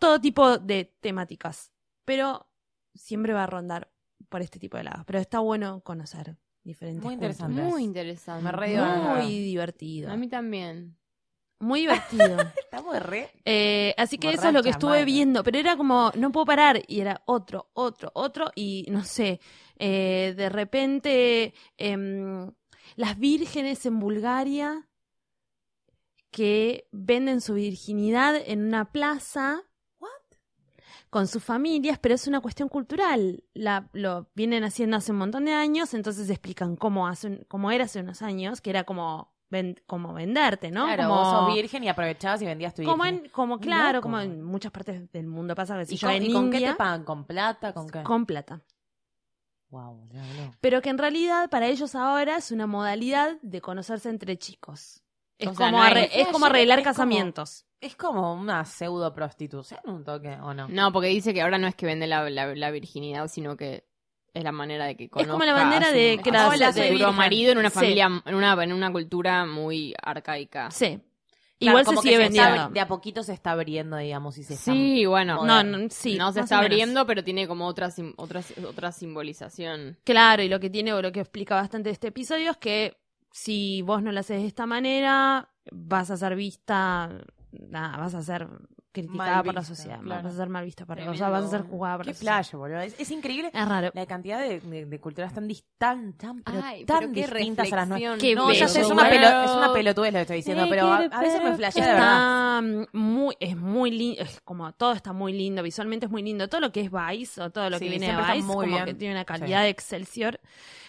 todo tipo de temáticas. Pero siempre va a rondar por este tipo de lados. Pero está bueno conocer diferentes Muy culturas. interesante. Muy interesante. Me re dio Muy divertido. A mí también. Muy divertido. Estamos re. Eh, así que eso es lo que estuve viendo. Pero era como, no puedo parar. Y era otro, otro, otro. Y no sé, eh, de repente, em, las vírgenes en Bulgaria que venden su virginidad en una plaza. Con sus familias, pero es una cuestión cultural. La, lo vienen haciendo hace un montón de años, entonces explican cómo, hace cómo era hace unos años, que era como, ven- como venderte, ¿no? Claro, como, vos sos virgen y aprovechabas y vendías tu como, en, como claro, loco. como en muchas partes del mundo pasa que si ¿Y, yo con, en y con qué te pagan? ¿Con plata? ¿Con qué? con plata. Wow, no, no. Pero que en realidad para ellos ahora es una modalidad de conocerse entre chicos. Es, O sea, como, no hay- arre- es como arreglar es como- casamientos. Es como una pseudo prostitución, un toque, ¿o no? No, porque dice que ahora no es que vende la, la, la virginidad, sino que es la manera de que conozca como la bandera a su- de a que su la- de virgen. marido en una Sí. familia, en una, en una cultura muy arcaica. Sí. Claro, Igual se sigue se está vendiendo. de a poquito se está abriendo, digamos, y se está... Sí, bueno. No, no, sí. no se está abriendo, pero tiene como otra, sim- otra, otra simbolización. Claro, y lo que tiene, o lo que explica bastante este episodio es que si vos no lo haces de esta manera, vas a ser vista, nada, vas a ser criticada por la sociedad, claro. vas a ser mal vista por o sea, vas a ser jugada por Qué la sociedad. flash, boludo. Es, es increíble Es raro. la cantidad de, de- de culturas tan, dis- tan, tan, pero Ay, tan pero qué distintas a las nuestras. Qué No, ya sé, es una, pelo- es una pelotudez lo que estoy diciendo, pero a, a veces me flashea de verdad. Muy, es muy lindo, es como todo está muy lindo, visualmente es muy lindo. Todo lo que es Vice o todo lo Sí, que viene de Vice, como bien. que tiene una calidad de Excelsior.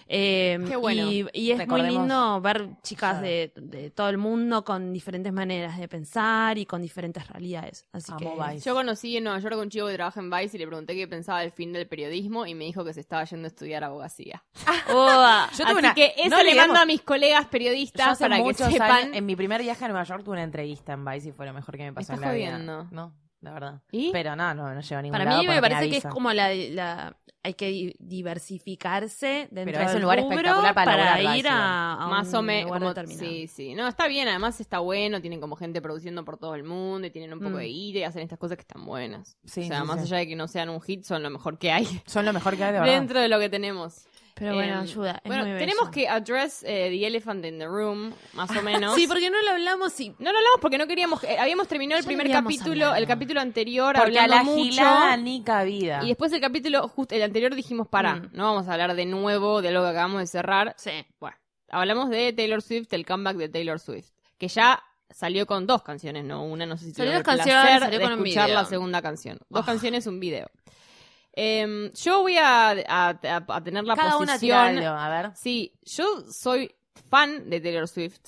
Eh, Qué bueno. Y, y es muy lindo ver chicas de, de todo el mundo con diferentes maneras de pensar y con diferentes realidades. Así Amo que Vice. Yo conocí en Nueva York a un chico que trabaja en Vice y le pregunté qué pensaba del fin del periodismo y me dijo que se estaba yendo a estudiar abogacía. Uah. Yo tuve Así una- que eso no le mando a mis colegas periodistas para que sepan. años, en mi primer viaje a Nueva York tuve una entrevista en Vice y fue lo mejor que me pasó en la jodiendo. vida. No, la verdad. ¿Y? Pero no, no, no llevo a ningún Para lado mí me parece que es como la, la- hay que di- diversificarse dentro Pero es un del lugar rubro espectacular para laburar, ir a, a más un o menos. lugar como- determinado. Sí, sí. No, está bien, además está bueno, tienen como gente produciendo por todo el mundo y tienen un poco Mm. de guita y hacen estas cosas que están buenas. Sí, o sea, sí, más sí. allá de que no sean un hit, son lo mejor que hay Son lo mejor que hay de verdad. dentro de lo que tenemos. Pero bueno, Em, ayuda. es bueno, muy bello. tenemos que address eh, the elephant in the room, más o menos. Sí, porque no lo hablamos y No lo hablamos porque no queríamos. eh, habíamos terminado el Ya primer capítulo, el capítulo anterior, Porque a hablando la mucho. gilada ni cabida. Y después el capítulo, justo el anterior dijimos, para, Mm. no vamos a hablar de nuevo de lo que acabamos de cerrar. sí. Bueno, hablamos de Taylor Swift, el comeback de Taylor Swift, que ya salió con dos canciones, no una, no sé si Salió tuvieron dos el canciones, placer salió de con un escuchar video. la segunda canción. Dos Ah. canciones, un video. Em, yo voy a, a- a- a tener la Cada una posición... algo, a ver. Sí, yo soy fan de Taylor Swift,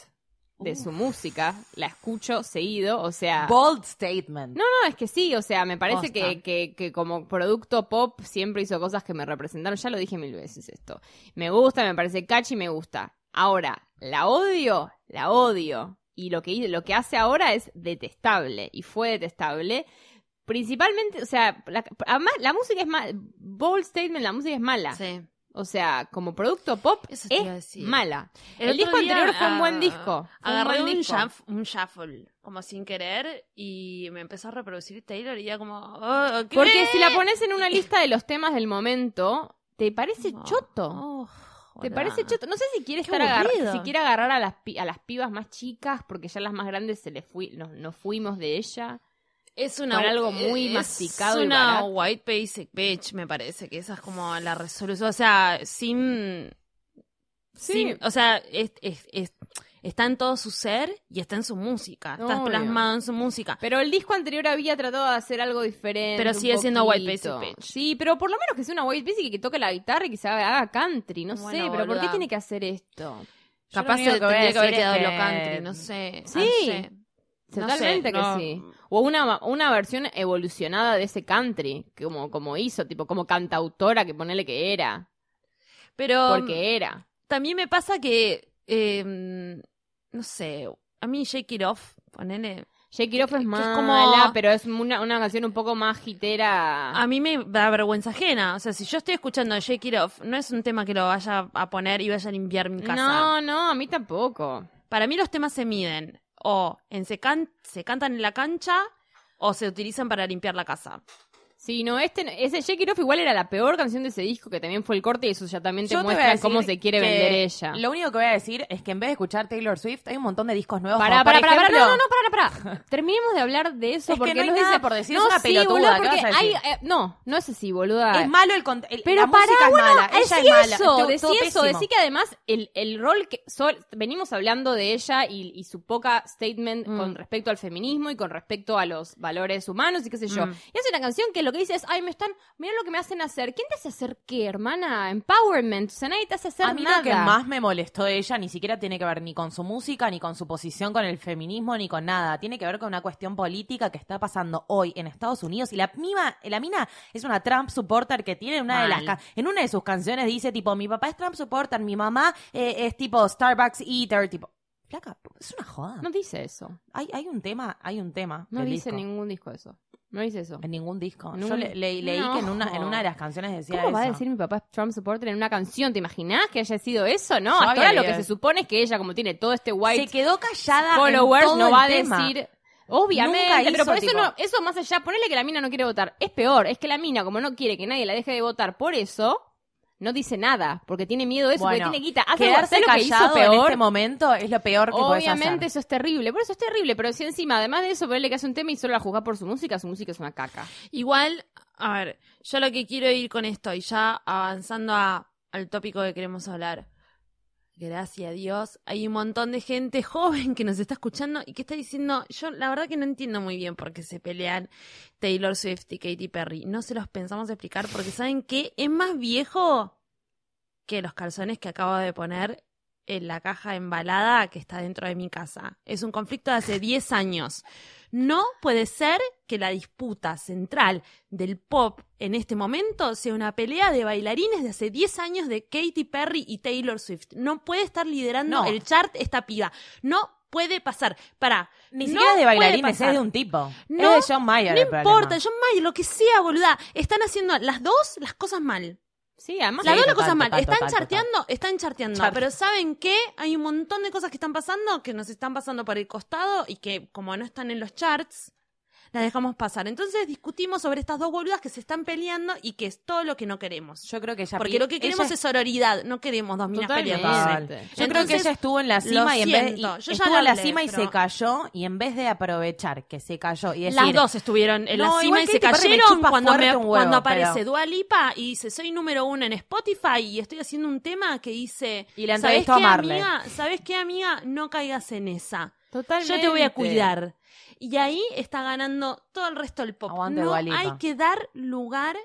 de Uf. su música, la escucho seguido, o sea... Bold statement. No, no, es que sí, o sea, me parece que, que, que como producto pop siempre hizo cosas que me representaron, ya lo dije mil veces esto. Me gusta, me parece catchy, me gusta. Ahora, la odio, la odio. Y lo que, lo que hace ahora es detestable, y fue detestable. Principalmente, o sea, la, además la música es mala, bold statement, la música es mala. Sí. O sea, como producto pop Eso es mala. El, disco día, anterior fue un buen ah, disco. Un Agarré un, disco. shuff- un shuffle, como sin querer, y me empezó a reproducir Taylor y ya como... oh. Porque si la pones en una lista de los temas del momento, te parece No. choto. Oh, ¿Te parece choto? No sé si quiere Qué estar agar- si quiere agarrar a las, pi- a las pibas más chicas, porque ya las más grandes se le fui, nos, nos fuimos de ella. Es una con algo muy es masticado y una barato. white basic bitch, me parece, que esa es como la resolución, o sea, sin... Sí. sin- o sea, es, es- es- está en todo su ser y está en su música, está Obvio. plasmado en su música. Pero el disco anterior había tratado de hacer algo diferente. Pero sigue siendo white basic bitch. Sí, pero por lo menos que sea una white basic y que toque la guitarra y que se haga, country. No Bueno, sé, pero ¿por qué tiene que hacer esto? Capaz tendría que haber es quedado lo country, no sé. Sí. no sé. No Totalmente que sí. O una, una versión evolucionada de ese country, como, como hizo, tipo como cantautora que ponele que era. Pero Porque era. también me pasa que, eh, no sé, a mí Shake It Off, ponele, Shake It Off es que es mala, como- pero es una, una canción un poco más hitera. a mí me da vergüenza ajena. O sea, si yo estoy escuchando Shake It Off, no es un tema que lo vaya a poner y vaya a limpiar mi casa. No, no, a mí tampoco. Para mí los temas se miden o en se, can- se cantan en la cancha o se utilizan para limpiar la casa. Sí, no, este, ese Shake It Off igual era la peor canción de ese disco, que también fue el corte, y eso ya también te Yo te voy a muestra decir cómo se quiere que vender ella. Lo único que voy a decir es que en vez de escuchar Taylor Swift, hay un montón de discos nuevos. Pará, como, pará, por pará, pará, ejemplo- no, no, no, pará, pará. Terminemos de hablar de eso Es que porque no hay nos nada dice- por decir, no, es una sí, pelotuda, boluda, ¿qué porque vas a decir? hay- eh, no, no es así, boluda. Es malo el cont- el- Pero la pará, música bueno, es mala, ella decí es mala. eso, todo- decí todo eso, pésimo. decí que además el, el rol que sol- venimos hablando de ella y, y su poca statement Mm. con respecto al feminismo y con respecto a los valores humanos y qué sé yo. Mm. Y hace una canción que lo que dice es, ay, me están, mira lo que me hacen hacer. ¿Quién te hace hacer qué, hermana? Empowerment. O sea, nadie te hace hacer A mí nada. lo que más me molestó de ella ni siquiera tiene que ver ni con su música, ni con su posición con el feminismo, ni con nada. Tiene que ver con una cuestión política que está pasando hoy en Estados Unidos. Y la, mima, la mina es una Trump supporter que tiene una de las en una de sus canciones dice tipo, mi papá es Trump supporter, mi mamá eh, es tipo Starbucks eater, tipo. Flaca, es una joda. No dice eso. Hay, hay un tema, hay un tema. No dice disco. ningún disco eso. No dice eso. En ningún disco. En Yo un- le- le- leí No. que en una, en una de las canciones decía ¿Cómo va a eso. decir mi papá es Trump supporter en una canción? ¿Te imaginas que haya sido eso? No, Yo hasta había ahora lo leído que se eso. supone es que ella, como tiene todo este Se white quedó callada. en followers, todo no el va a tema. decir. Obviamente, Nunca pero hizo, por eso tipo- no, eso más allá, ponele que la mina no quiere votar. Es peor, es que la mina, como no quiere que nadie la deje de votar por eso, no dice nada, porque tiene miedo de eso, Bueno, porque tiene guita. Hace Quedarse ¿sabes lo que hizo callado peor? en este momento es lo peor que puedes hacer. Obviamente eso es terrible, por eso es terrible, pero si encima, además de eso, ponele que hace un tema y solo la juzga por su música, su música es una caca. Igual, a ver, yo lo que quiero ir con esto y ya avanzando a- al tópico que queremos hablar. Gracias a Dios, hay un montón de gente joven que nos está escuchando y que está diciendo, yo la verdad que no entiendo muy bien por qué se pelean Taylor Swift y Katy Perry. No se los pensamos explicar porque saben que es más viejo que los calzones que acabo de poner en la caja embalada que está dentro de mi casa. Es un conflicto de hace 10 años. No puede ser que la disputa central del pop en este momento sea una pelea de bailarines de hace 10 años de Katy Perry y Taylor Swift. No puede estar liderando No. el chart esta piba. No puede pasar. Para. Ni no siquiera es de bailarines, es de un tipo. No, es de John Mayer. No el problema. importa, John Mayer, lo que sea, boluda. Están haciendo las dos las cosas mal. Sí, además Las Sí, dos total, cosas mal. total, están total, charteando, están charteando. Charte. Pero ¿saben qué? Hay un montón de cosas que están pasando que nos están pasando por el costado y que, como no están en los charts, las dejamos pasar. Entonces discutimos sobre estas dos boludas que se están peleando y que es todo lo que no queremos. Yo creo que ella Porque lo que queremos ella- es sororidad, no queremos dos minas. Total. Yo creo que ella estuvo en la cima y en vez siento, y yo ya estuvo en la cima y pero- se cayó y en vez de aprovechar que se cayó y decir Las dos estuvieron en la No, cima y se me cayeron chupa cuando, me- huevo, cuando aparece pero- Dua Lipa y dice soy número uno en Spotify y estoy haciendo un tema que dice Y la ¿sabes entrevistó a Marley. amiga? ¿Sabes qué, amiga? No caigas en esa. Totalmente. Yo te voy a cuidar. Y ahí está ganando todo el resto del pop. Aguante no hay que dar lugar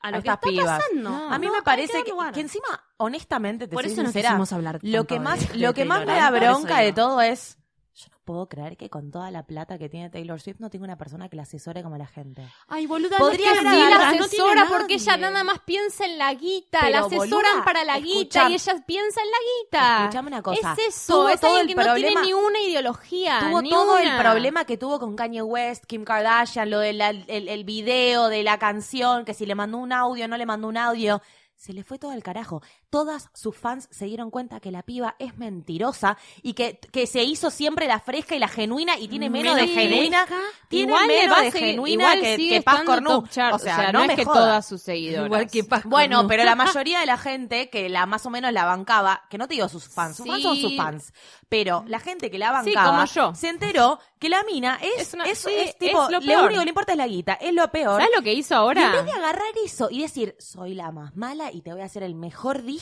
a lo A que está pibas. pasando. No. A mí No, me parece que, encima, honestamente, te Por soy eso no sincera, quisimos hablar lo que más, de lo que más me da bronca de todo es, yo no puedo creer que con toda la plata que tiene Taylor Swift no tenga una persona que la asesore como la gente. Ay, boluda, Podría no es que haber sí, agarrado- la no asesora porque ella nada más piensa en la guita, Pero, la asesoran boluda, para la guita y ella piensa en la guita. Escuchame una cosa. Es eso, Tuvo es todo alguien el que no tiene problema- ni una ideología. Tuvo ni todo el problema que tuvo con Kanye West, Kim Kardashian, lo del el, el video de la canción, que si le mandó un audio, no le mandó un audio. Se le fue todo al carajo. Todas sus fans se dieron cuenta que la piba es mentirosa y que, que se hizo siempre la fresca y la genuina y tiene menos de genuina. Tiene menos de genuina que, que Paz O sea, no, no, me es que jodas. todas sus seguidoras. Igual que Paz Bueno, Cornu. pero la mayoría de la gente que la más o menos la bancaba, que no te digo sus fans, sus fans son sus fans, pero la gente que la Sí, bancaba como yo. se enteró que la mina es, Es una- es, sí, es tipo, lo lo, peor. único que le importa es la guita, es lo peor. ¿Sabes lo que hizo Y en ahora? vez de agarrar eso y decir, soy la más mala y te voy a hacer el mejor disco,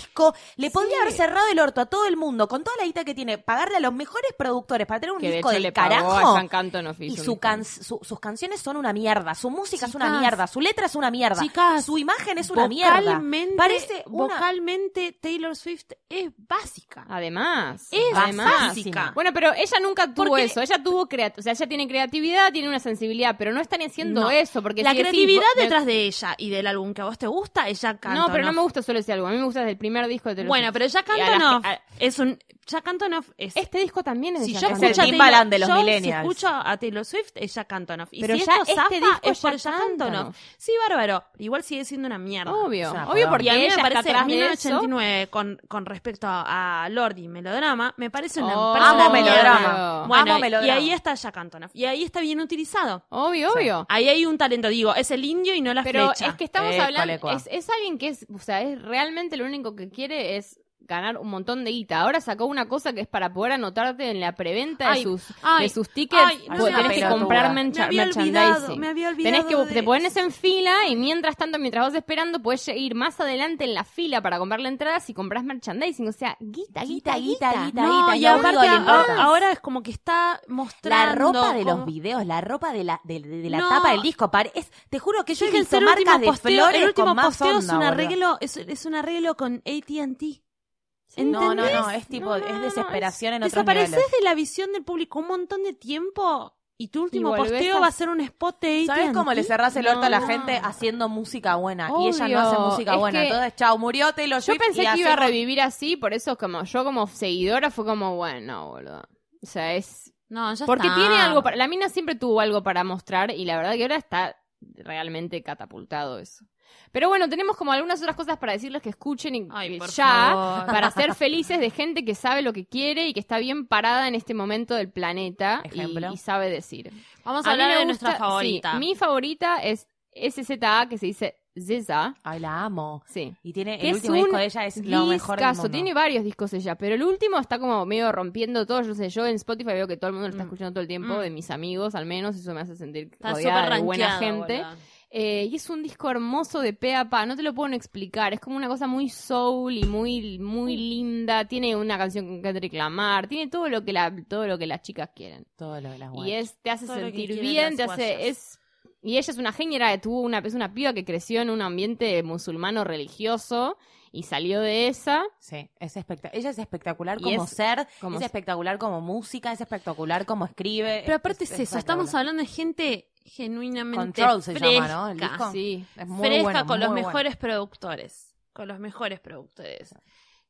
le podría haber cerrado el orto a todo el mundo con toda la guita que tiene, pagarle a los mejores productores para tener un Que de disco hecho del le pagó carajo. a Y hizo su un- can- su- sus canciones son una mierda, su música es una Chicas. mierda, su letra es una mierda, Chicas, su imagen es una mierda. Vocalmente, Parece una... vocalmente Taylor Swift es básica. Además, Es además. básica. Bueno, pero ella nunca tuvo Porque- eso. Ella tuvo creat o sea, ella tiene creatividad, tiene una sensibilidad, pero no están haciendo No. eso porque la si decís, creatividad me- detrás de ella y del álbum que a vos te gusta, ella canta. No, pero no me gusta solo ese álbum. A mí me gusta desde el primer disco de Taylor Bueno, Swift. pero Jack Y a la Antonoff ge- a- es un. Jack Antonoff es. Este disco también es de si Jack yo Es Antonoff. el escucho a Timbaland Taylor- de los yo si millennials. escucho a Taylor Swift es Jack Antonoff. Y Pero si ya esto este zafa, disco es es por Jack Jack Antonoff. Antonoff. Sí, bárbaro. Igual sigue siendo una mierda. Obvio, Es una obvio joda. porque Y a mí ella me está parece atrás de eso. 1989 con, con respecto a, Lordi Melodrama, me parece una, Oh, me parece amo mierda. Melodrama. Bueno, Amo y Melodrama. ahí está Jack Antonoff. Y ahí está bien utilizado. Obvio, obvio. Ahí hay un talento, digo, es el indio y no la Pero flecha. es que estamos Eh, hablando, cua. es, es alguien que es, o sea, es realmente lo único que quiere es ganar un montón de guita. Ahora sacó una cosa que es para poder anotarte en la preventa Ay, de sus ay, de sus tickets, ay, no tenés que pelotuda. comprar Me olvidado, merchandising. me había olvidado Tenés que de te pones en fila y mientras tanto, mientras vas esperando, puedes ir más adelante en la fila para comprar la entrada si compras merchandising, o sea, guita, guita, guita, guita, no, guita, y aparte que le a- importa. ahora es como que está mostrando La ropa de los videos, la ropa de la, de, de la No. tapa del disco, es, te juro que yo he visto marcas de posteo, flores el último con más posteo es un arreglo, es, es un arreglo con AT&T. No, no, no, es tipo, No, no, es no, desesperación en otros Desapareces niveles. de la visión del público un montón de tiempo y tu último posteo a- va a ser un spot de. ¿Sabes cómo le cerrás el orto a la No. gente haciendo música buena? Y ella no hace música Es buena. que- Entonces, chao, murió Taylor Yo Swift pensé y que iba a revivir así, por eso como yo como seguidora fue como, bueno, boludo. O sea, es No, ya Porque está. tiene algo para. La mina siempre tuvo algo para mostrar y la verdad que ahora está realmente catapultado eso. Pero bueno, tenemos como algunas otras cosas para decirles que escuchen y Ay, ya favor. para ser felices de gente que sabe lo que quiere y que está bien parada en este momento del planeta y, sabe decir. Vamos a, hablar de nuestra favorita. sí, mi favorita es SZA, que se dice Ziza. Ay, la amo. Sí. Y tiene el último disco de ella es lo mejor del mundo. Tiene varios discos ella, pero el último está como medio rompiendo todo. Yo sé, yo en Spotify veo que todo el mundo lo está Mm. escuchando todo el tiempo, Mm. de mis amigos al menos, eso me hace sentir Está rodeada de buena gente. Eh, y es un disco hermoso de pe a pa, no te lo puedo explicar, es como una cosa muy soul y muy muy linda, tiene una canción con Kendrick Lamar, tiene todo lo que la todo lo que las chicas quieren. Todo lo de las Y es te hace Todo que sentir bien, te hace guayas. es y ella es una genia, tuvo una es una piba que creció en un ambiente musulmano religioso y salió de esa Sí, es espectacular. Ella es espectacular Y como es- ser, como es espectacular como música, es espectacular como escribe. Pero aparte es, eso, estamos hablando de gente genuinamente Control se fresca, llama, ¿no? El disco. sí. Es muy fresca bueno, con los bueno. mejores productores. Con los mejores productores.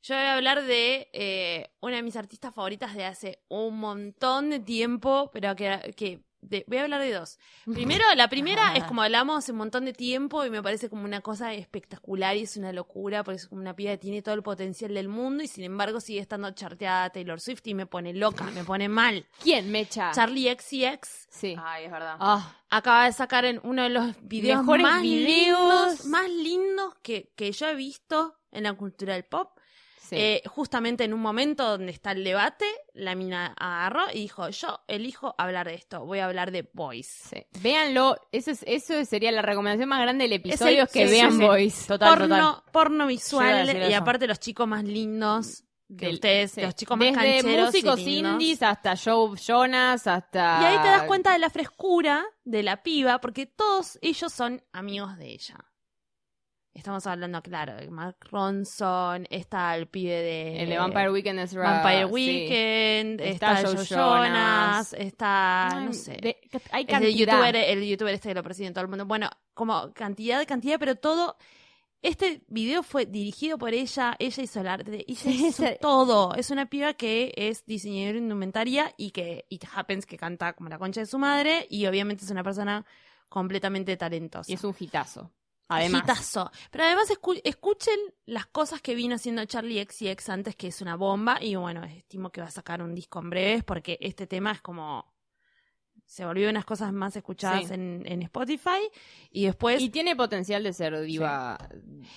Yo voy a hablar de eh, una de mis artistas favoritas de hace un montón de tiempo, pero que, que de, voy a hablar de dos. Primero, la primera es como hablamos hace un montón de tiempo y me parece como una cosa espectacular y es una locura porque es como una piba que tiene todo el potencial del mundo y sin embargo sigue estando charteada Taylor Swift y me pone loca, me pone mal. ¿Quién, Mecha? Charlie XCX sí. Ay, es verdad. Ah, acaba de sacar en uno de los videos Mejores más videos. lindos, más lindos que, que yo he visto en la cultura del pop. Sí. Eh, justamente en un momento donde está el debate, la mina agarró y dijo, yo elijo hablar de esto, voy a hablar de Boys. Sí. Véanlo, eso, es, eso sería la recomendación más grande del episodio, el- es que sí, vean sí, sí. Boys. Total, porno, total. porno visual y aparte los chicos más lindos que Del- ustedes, sí. los chicos más Desde cancheros músicos indies hasta Joe Jonas, hasta... Y ahí te das cuenta de la frescura de la piba, porque todos ellos son amigos de ella. Estamos hablando, claro, de Mark Ronson, está el pibe de... El de Vampire Weekend es Vampire sí. Weekend, Está está, Joe Jonas. Jonas, está, no sé. de- hay Es el cantidad. youtuber, el youtuber este que lo preside en todo el mundo. Bueno, como cantidad de cantidad, pero todo. Este video fue dirigido por ella, ella hizo el arte, ella hizo ese- todo. Es una piba que es diseñadora indumentaria y que It Happens que canta como la concha de su madre y obviamente es una persona completamente talentosa. Y es un hitazo. Además. Hitazo. Pero además escu- escuchen las cosas que vino haciendo Charlie XCX antes, que es una bomba. Y bueno, estimo que va a sacar un disco en breves porque este tema es como... Se volvió una de las cosas más escuchadas Sí. en, en Spotify. Y después... Y tiene potencial de ser diva.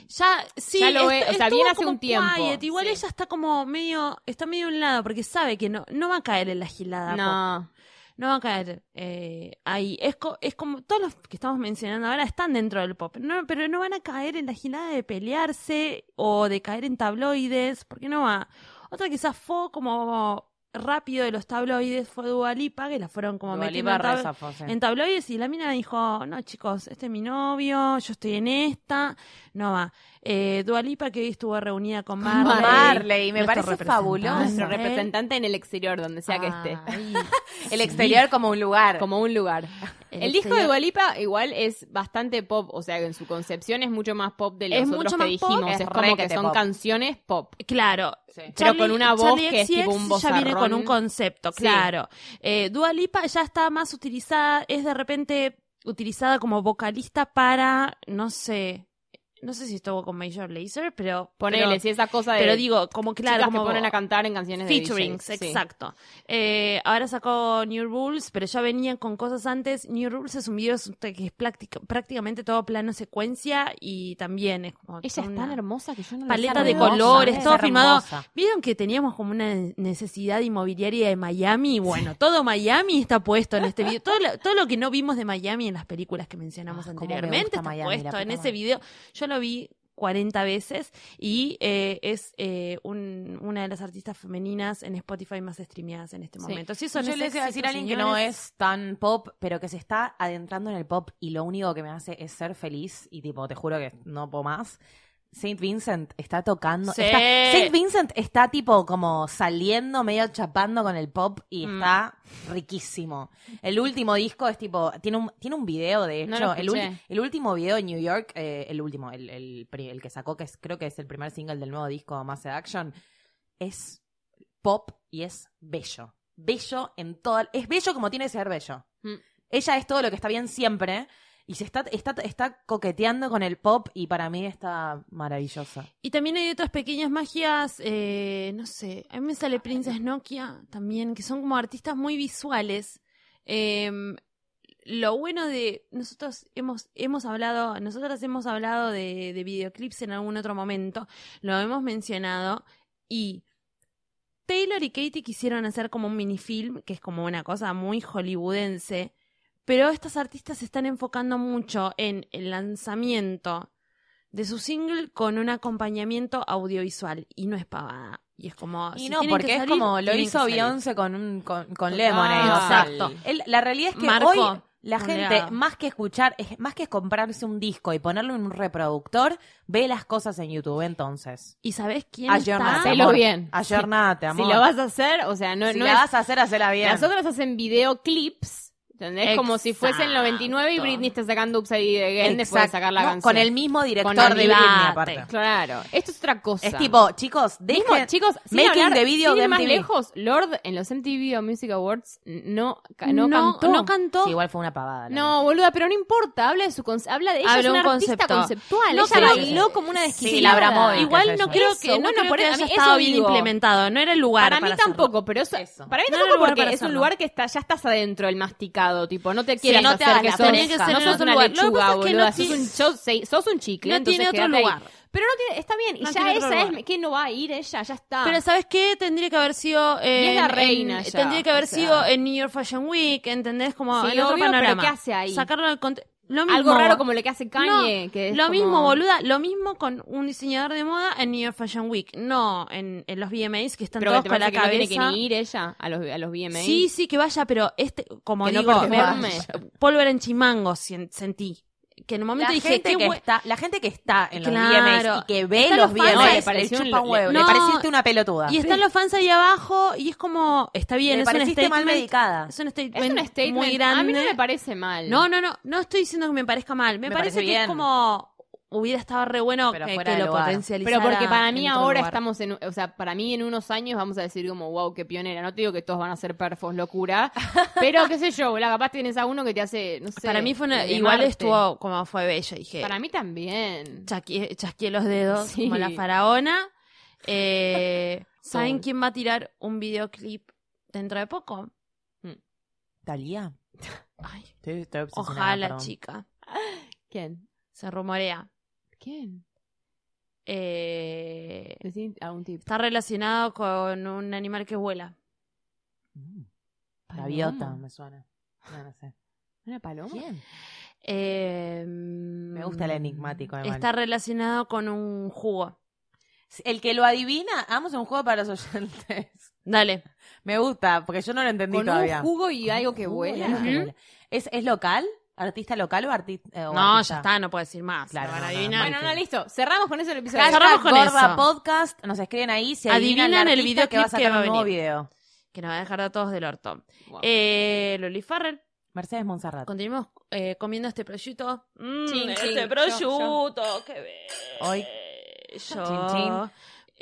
ya, sí, ya lo ve- o sea, viene hace un tiempo, quiet. Igual sí. ella está como medio... Está medio a un lado porque sabe que no, no va a caer en la gilada. No. No va a caer eh, ahí. Es, co- es como todos los que estamos mencionando ahora están dentro del pop, no, pero no van a caer en la gilada de pelearse o de caer en tabloides, porque no va. Otra que zafó como rápido de los tabloides fue Dua Lipa, que la fueron como Dua metiendo en, tab- rezafó, sí. en tabloides y la mina dijo, no chicos, este es mi novio, yo estoy en esta, no va. Eh, Dua Lipa que hoy estuvo reunida con Marley. Marley, me parece fabuloso. Nuestro representante. en el exterior, donde sea que esté. El sí. exterior como un lugar. Como un lugar. El El, disco de. Dualipa igual es bastante pop, o sea, en su concepción es mucho más pop de los Es otros mucho que dijimos. es Es, como que son pop. canciones pop. Claro, Sí. Pero con una voz que es tipo un ya viene con un vozarrón. concepto, Sí. claro. Eh, Dua Lipa ya está más utilizada, es de repente utilizada como vocalista para, no sé, no sé si estuvo con Major Lazer, pero Ponele, pero, si esa cosa de pero digo, como claro, como que ponen a cantar en canciones featurings, de DJs, sí. exacto. Eh, ahora sacó New Rules, pero ya venían con cosas antes. New Rules es un video que es práctica- prácticamente todo plano secuencia y también es como Ella es tan hermosa que yo no la paleta de colores, todo filmado. ¿Vieron que teníamos como una necesidad inmobiliaria de Miami? Bueno, todo Miami está puesto en este video. Todo lo, todo lo que no vimos de Miami en las películas que mencionamos Ah, anteriormente está Miami, puesto en ese video. Yo lo vi 40 veces y eh, es eh, un- una de las artistas femeninas en Spotify más streameadas en este momento. Sí, son Yo les iba a decir a alguien que no señores. es tan pop, pero que se está adentrando en el pop y lo único que me hace es ser feliz y tipo, te juro que no puedo más. Saint Vincent está tocando. Sí. está- Saint Vincent está tipo como saliendo, medio chapando con el pop y Mm. está riquísimo. El último disco es tipo, tiene un, tiene un video de No hecho. lo el, el último video en New York, eh, el último, el, el que sacó, que es, creo que es el primer single del nuevo disco Mass Action, es pop y es bello. Bello en toda. Es bello como tiene que ser bello. Mm. Ella es todo lo que está bien siempre. Y se está, está, está coqueteando con el pop y para mí está maravillosa. Y también hay otras pequeñas magias, eh, no sé, a mí me sale Princess Nokia también, que son como artistas muy visuales. Eh, lo bueno de nosotros hemos hemos hablado, hemos hablado de, de videoclips en algún otro momento, lo hemos mencionado y Taylor y Katie quisieron hacer como un minifilm, que es como una cosa muy hollywoodense, pero estas artistas se están enfocando mucho en el lanzamiento de su single con un acompañamiento audiovisual y no es pavada. Y es como. Y si no, porque que es como lo hizo. Beyoncé con, un, con, con. Lemonade. Exacto. el- la realidad es que Marco, hoy la gente, más que escuchar, es, más que comprarse un disco y ponerlo en un reproductor, ve las cosas en YouTube entonces. ¿Y sabes quién Ayornate, está? Hacelo amor. bien. Ayornate, Si amor. lo vas a hacer, o sea, no, si no la es- vas a hacer, hacela bien. Las otras hacen videoclips, ¿Entendés? Como si fuese el 99 y Exacto. Britney está sacando Upside Again después de Exacto. sacar la No, canción. Con el mismo director Con de Britney, aparte. Claro. Esto es otra cosa. Es tipo, chicos, Mismo, dejen, chicos, making hablar, the video de más MTV. lejos, Lord en los MTV Music Awards no, no, no, cantó. no cantó. Sí, igual fue una pavada. No, boluda, pero no importa, habla de su habla de ella, Habla es un una artista concepto. conceptual, No, ella pero- bailó como una Sí, desquiciada. la Abramovic. Igual no creo que, no creo por eso- estado bien implementado. No era el lugar Para para, mí tampoco, pero eso, para mí No tampoco porque es un lugar que está, ya estás adentro del masticado, tipo, no te quieras no te hacer hagas que sos, Tenía que ser no en sos otro una lugar. Lo que lechuga, pasa es que boluda, no sos, un, sos, un chicle, No entonces tiene otro quédate ahí. lugar. Pero no tiene, está bien, y No ya tiene otro esa lugar. es, que no va a ir ella, ya está. Pero ¿sabes qué? Tendría que haber sido... eh, Y es la en- reina en- ya, Tendría que haber o sea. sido en New York Fashion Week, ¿entendés? Como Sí, en otro obvio, pero panorama. ¿qué hace ahí? Sacarlo del conte- Lo mismo. Algo raro como lo que hace Kanye, No, que es lo como- mismo, boluda, lo mismo con un diseñador de moda en New York Fashion Week, no en, en los VMAs que están Pero todos que te con la que no tiene cabeza. que ni ir ella a los, a los. Sí, sí, que vaya, pero este, como Que no digo, pólvora en chimango sentí. Que en un momento La dije, gente, que está, la gente que está en los Claro. VMAs y que ve los los VMAs le un- chupa un huevo. le- Le no. pareciste una pelotuda. Y están los fans ahí abajo y es como, está bien, Le es un mal medicada. Es un statement, Es un statement. muy grande. A mí no me parece mal. No, no, no, no estoy diciendo que me parezca mal. Me, Me parece, parece que es como hubiera estado re bueno Pero que, lo lugar. potencializara. Pero porque para mí ahora lugar. estamos en, o sea, para mí en unos años vamos a decir como, wow, qué pionera. No te digo que todos van a ser perfos, locura. pero qué sé yo, la capaz tienes a uno que te hace, no sé. Para mí fue una, igual estuvo como fue bello. Dije, Para mí también. chasqué, chasqué los dedos Sí. como la faraona. Eh, ¿Saben quién va a tirar un videoclip dentro de poco? ¿Talía? Ay, Estoy, estoy obsesionada, ojalá, perdón. chica. ¿Quién? Se rumorea. ¿Quién? Eh, Decí algún tip. está relacionado con un animal que vuela. Mm. Gaviota, me suena. No, no sé. ¿Una paloma? ¿Quién? Eh, Me gusta el enigmático, además. Está relacionado con un jugo. El que lo adivina, hagamos un juego para los oyentes. Dale. Me gusta, porque yo no lo entendí Con todavía. un jugo y algo que Jugo vuela. ¿Es, ¿Es local? ¿Artista local o, arti- eh, No, artista? ya está, no puedo decir más. Claro, no, no, adivinar. Bueno, no, listo. Cerramos con eso el episodio. Cerramos con Gorda eso. Podcast, nos escriben ahí si Adivinan adivinan, el el video que va a sacar que va a un nuevo video. Que nos va a dejar a todos del orto. Wow. Eh, Loli Farrell. Mercedes Monserrat. Continuamos eh, comiendo este prosciutto. Mm, Chin, este chin. prosciutto, qué bello. Hoy. Yo. Chin, chin.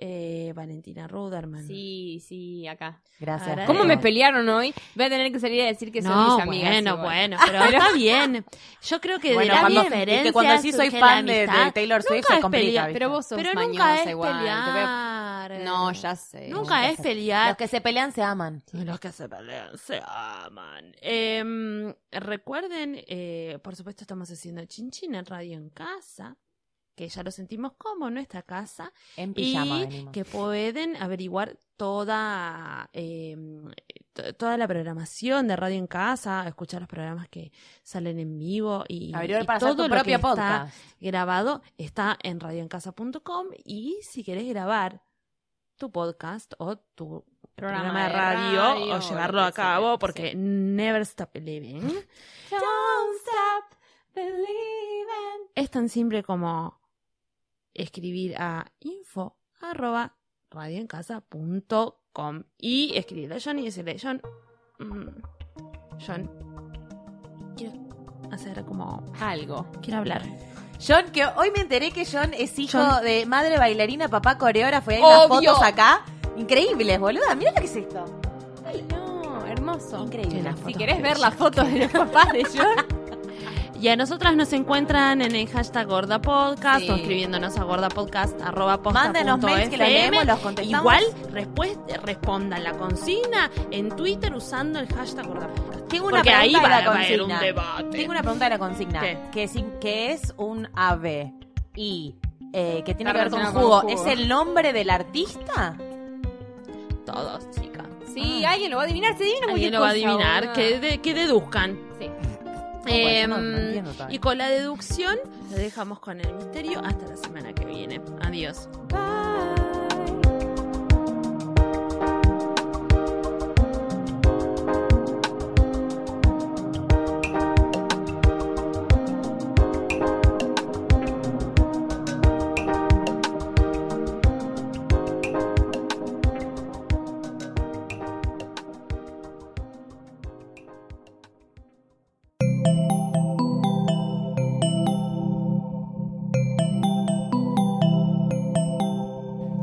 Eh, Valentina Ruderman. Sí, sí, acá. Gracias. Ahora- ¿Cómo Eh. me pelearon hoy? Voy a tener que salir a decir que son no, mis amigas. bueno, igual. bueno, pero está bien. Yo creo que Bueno, de las cuando- diferencias y que cuando sí soy fan la de. Taylor Swift Nunca se es complica. Pero vos sos Pero nunca es igual. veo-. No, ya sé. Nunca es pelear. Los que se pelean se aman. Los que se pelean se aman. Em, recuerden, eh, por supuesto, estamos haciendo Chinchín en Radio en Casa, que ya lo sentimos como nuestra casa, En pijama y venimos. que pueden averiguar toda, em, to- toda la programación de Radio en Casa, escuchar los programas que salen en vivo y, todo lo propio que está podcast. grabado está en radioencasa.com y si querés grabar tu podcast o tu programa, de radio, radio, o lo llevarlo a cabo porque never stop living Don't stop believing. es tan simple como escribir a info arroba radioencasa.com y escribirle a John y decirle John mm, John quiero hacer como Algo. quiero hablar John, que hoy me enteré que John es hijo John. de madre bailarina, papá coreógrafo. Y hay unas fotos acá. Increíbles, boluda. Mira lo que es esto. Ay, no, hermoso. Increíble. Si querés ver las fotos de los papás de John, Y a nosotras nos encuentran en el hashtag GordaPodcast Sí. o escribiéndonos a gordapodcast arroba posta Mándenos mails que los leemos, los contestamos. Igual respondan la consigna en Twitter usando el hashtag GordaPodcast. Tengo una Porque ahí pregunta va, de la va a haber un consigna. debate. Tengo una pregunta de la consigna. ¿Qué? Que, sin- que es un ave y eh, que tiene Está que ver con jugo. con jugo. ¿Es el nombre del artista? Todos, chicas. sí, alguien lo va a adivinar. Se adivina Alguien cualquier lo va a adivinar. Que, de- que deduzcan. Sí. Yo no- no Em, entiendo y con la deducción, lo dejamos con el misterio hasta la semana que viene. Adiós. Bye.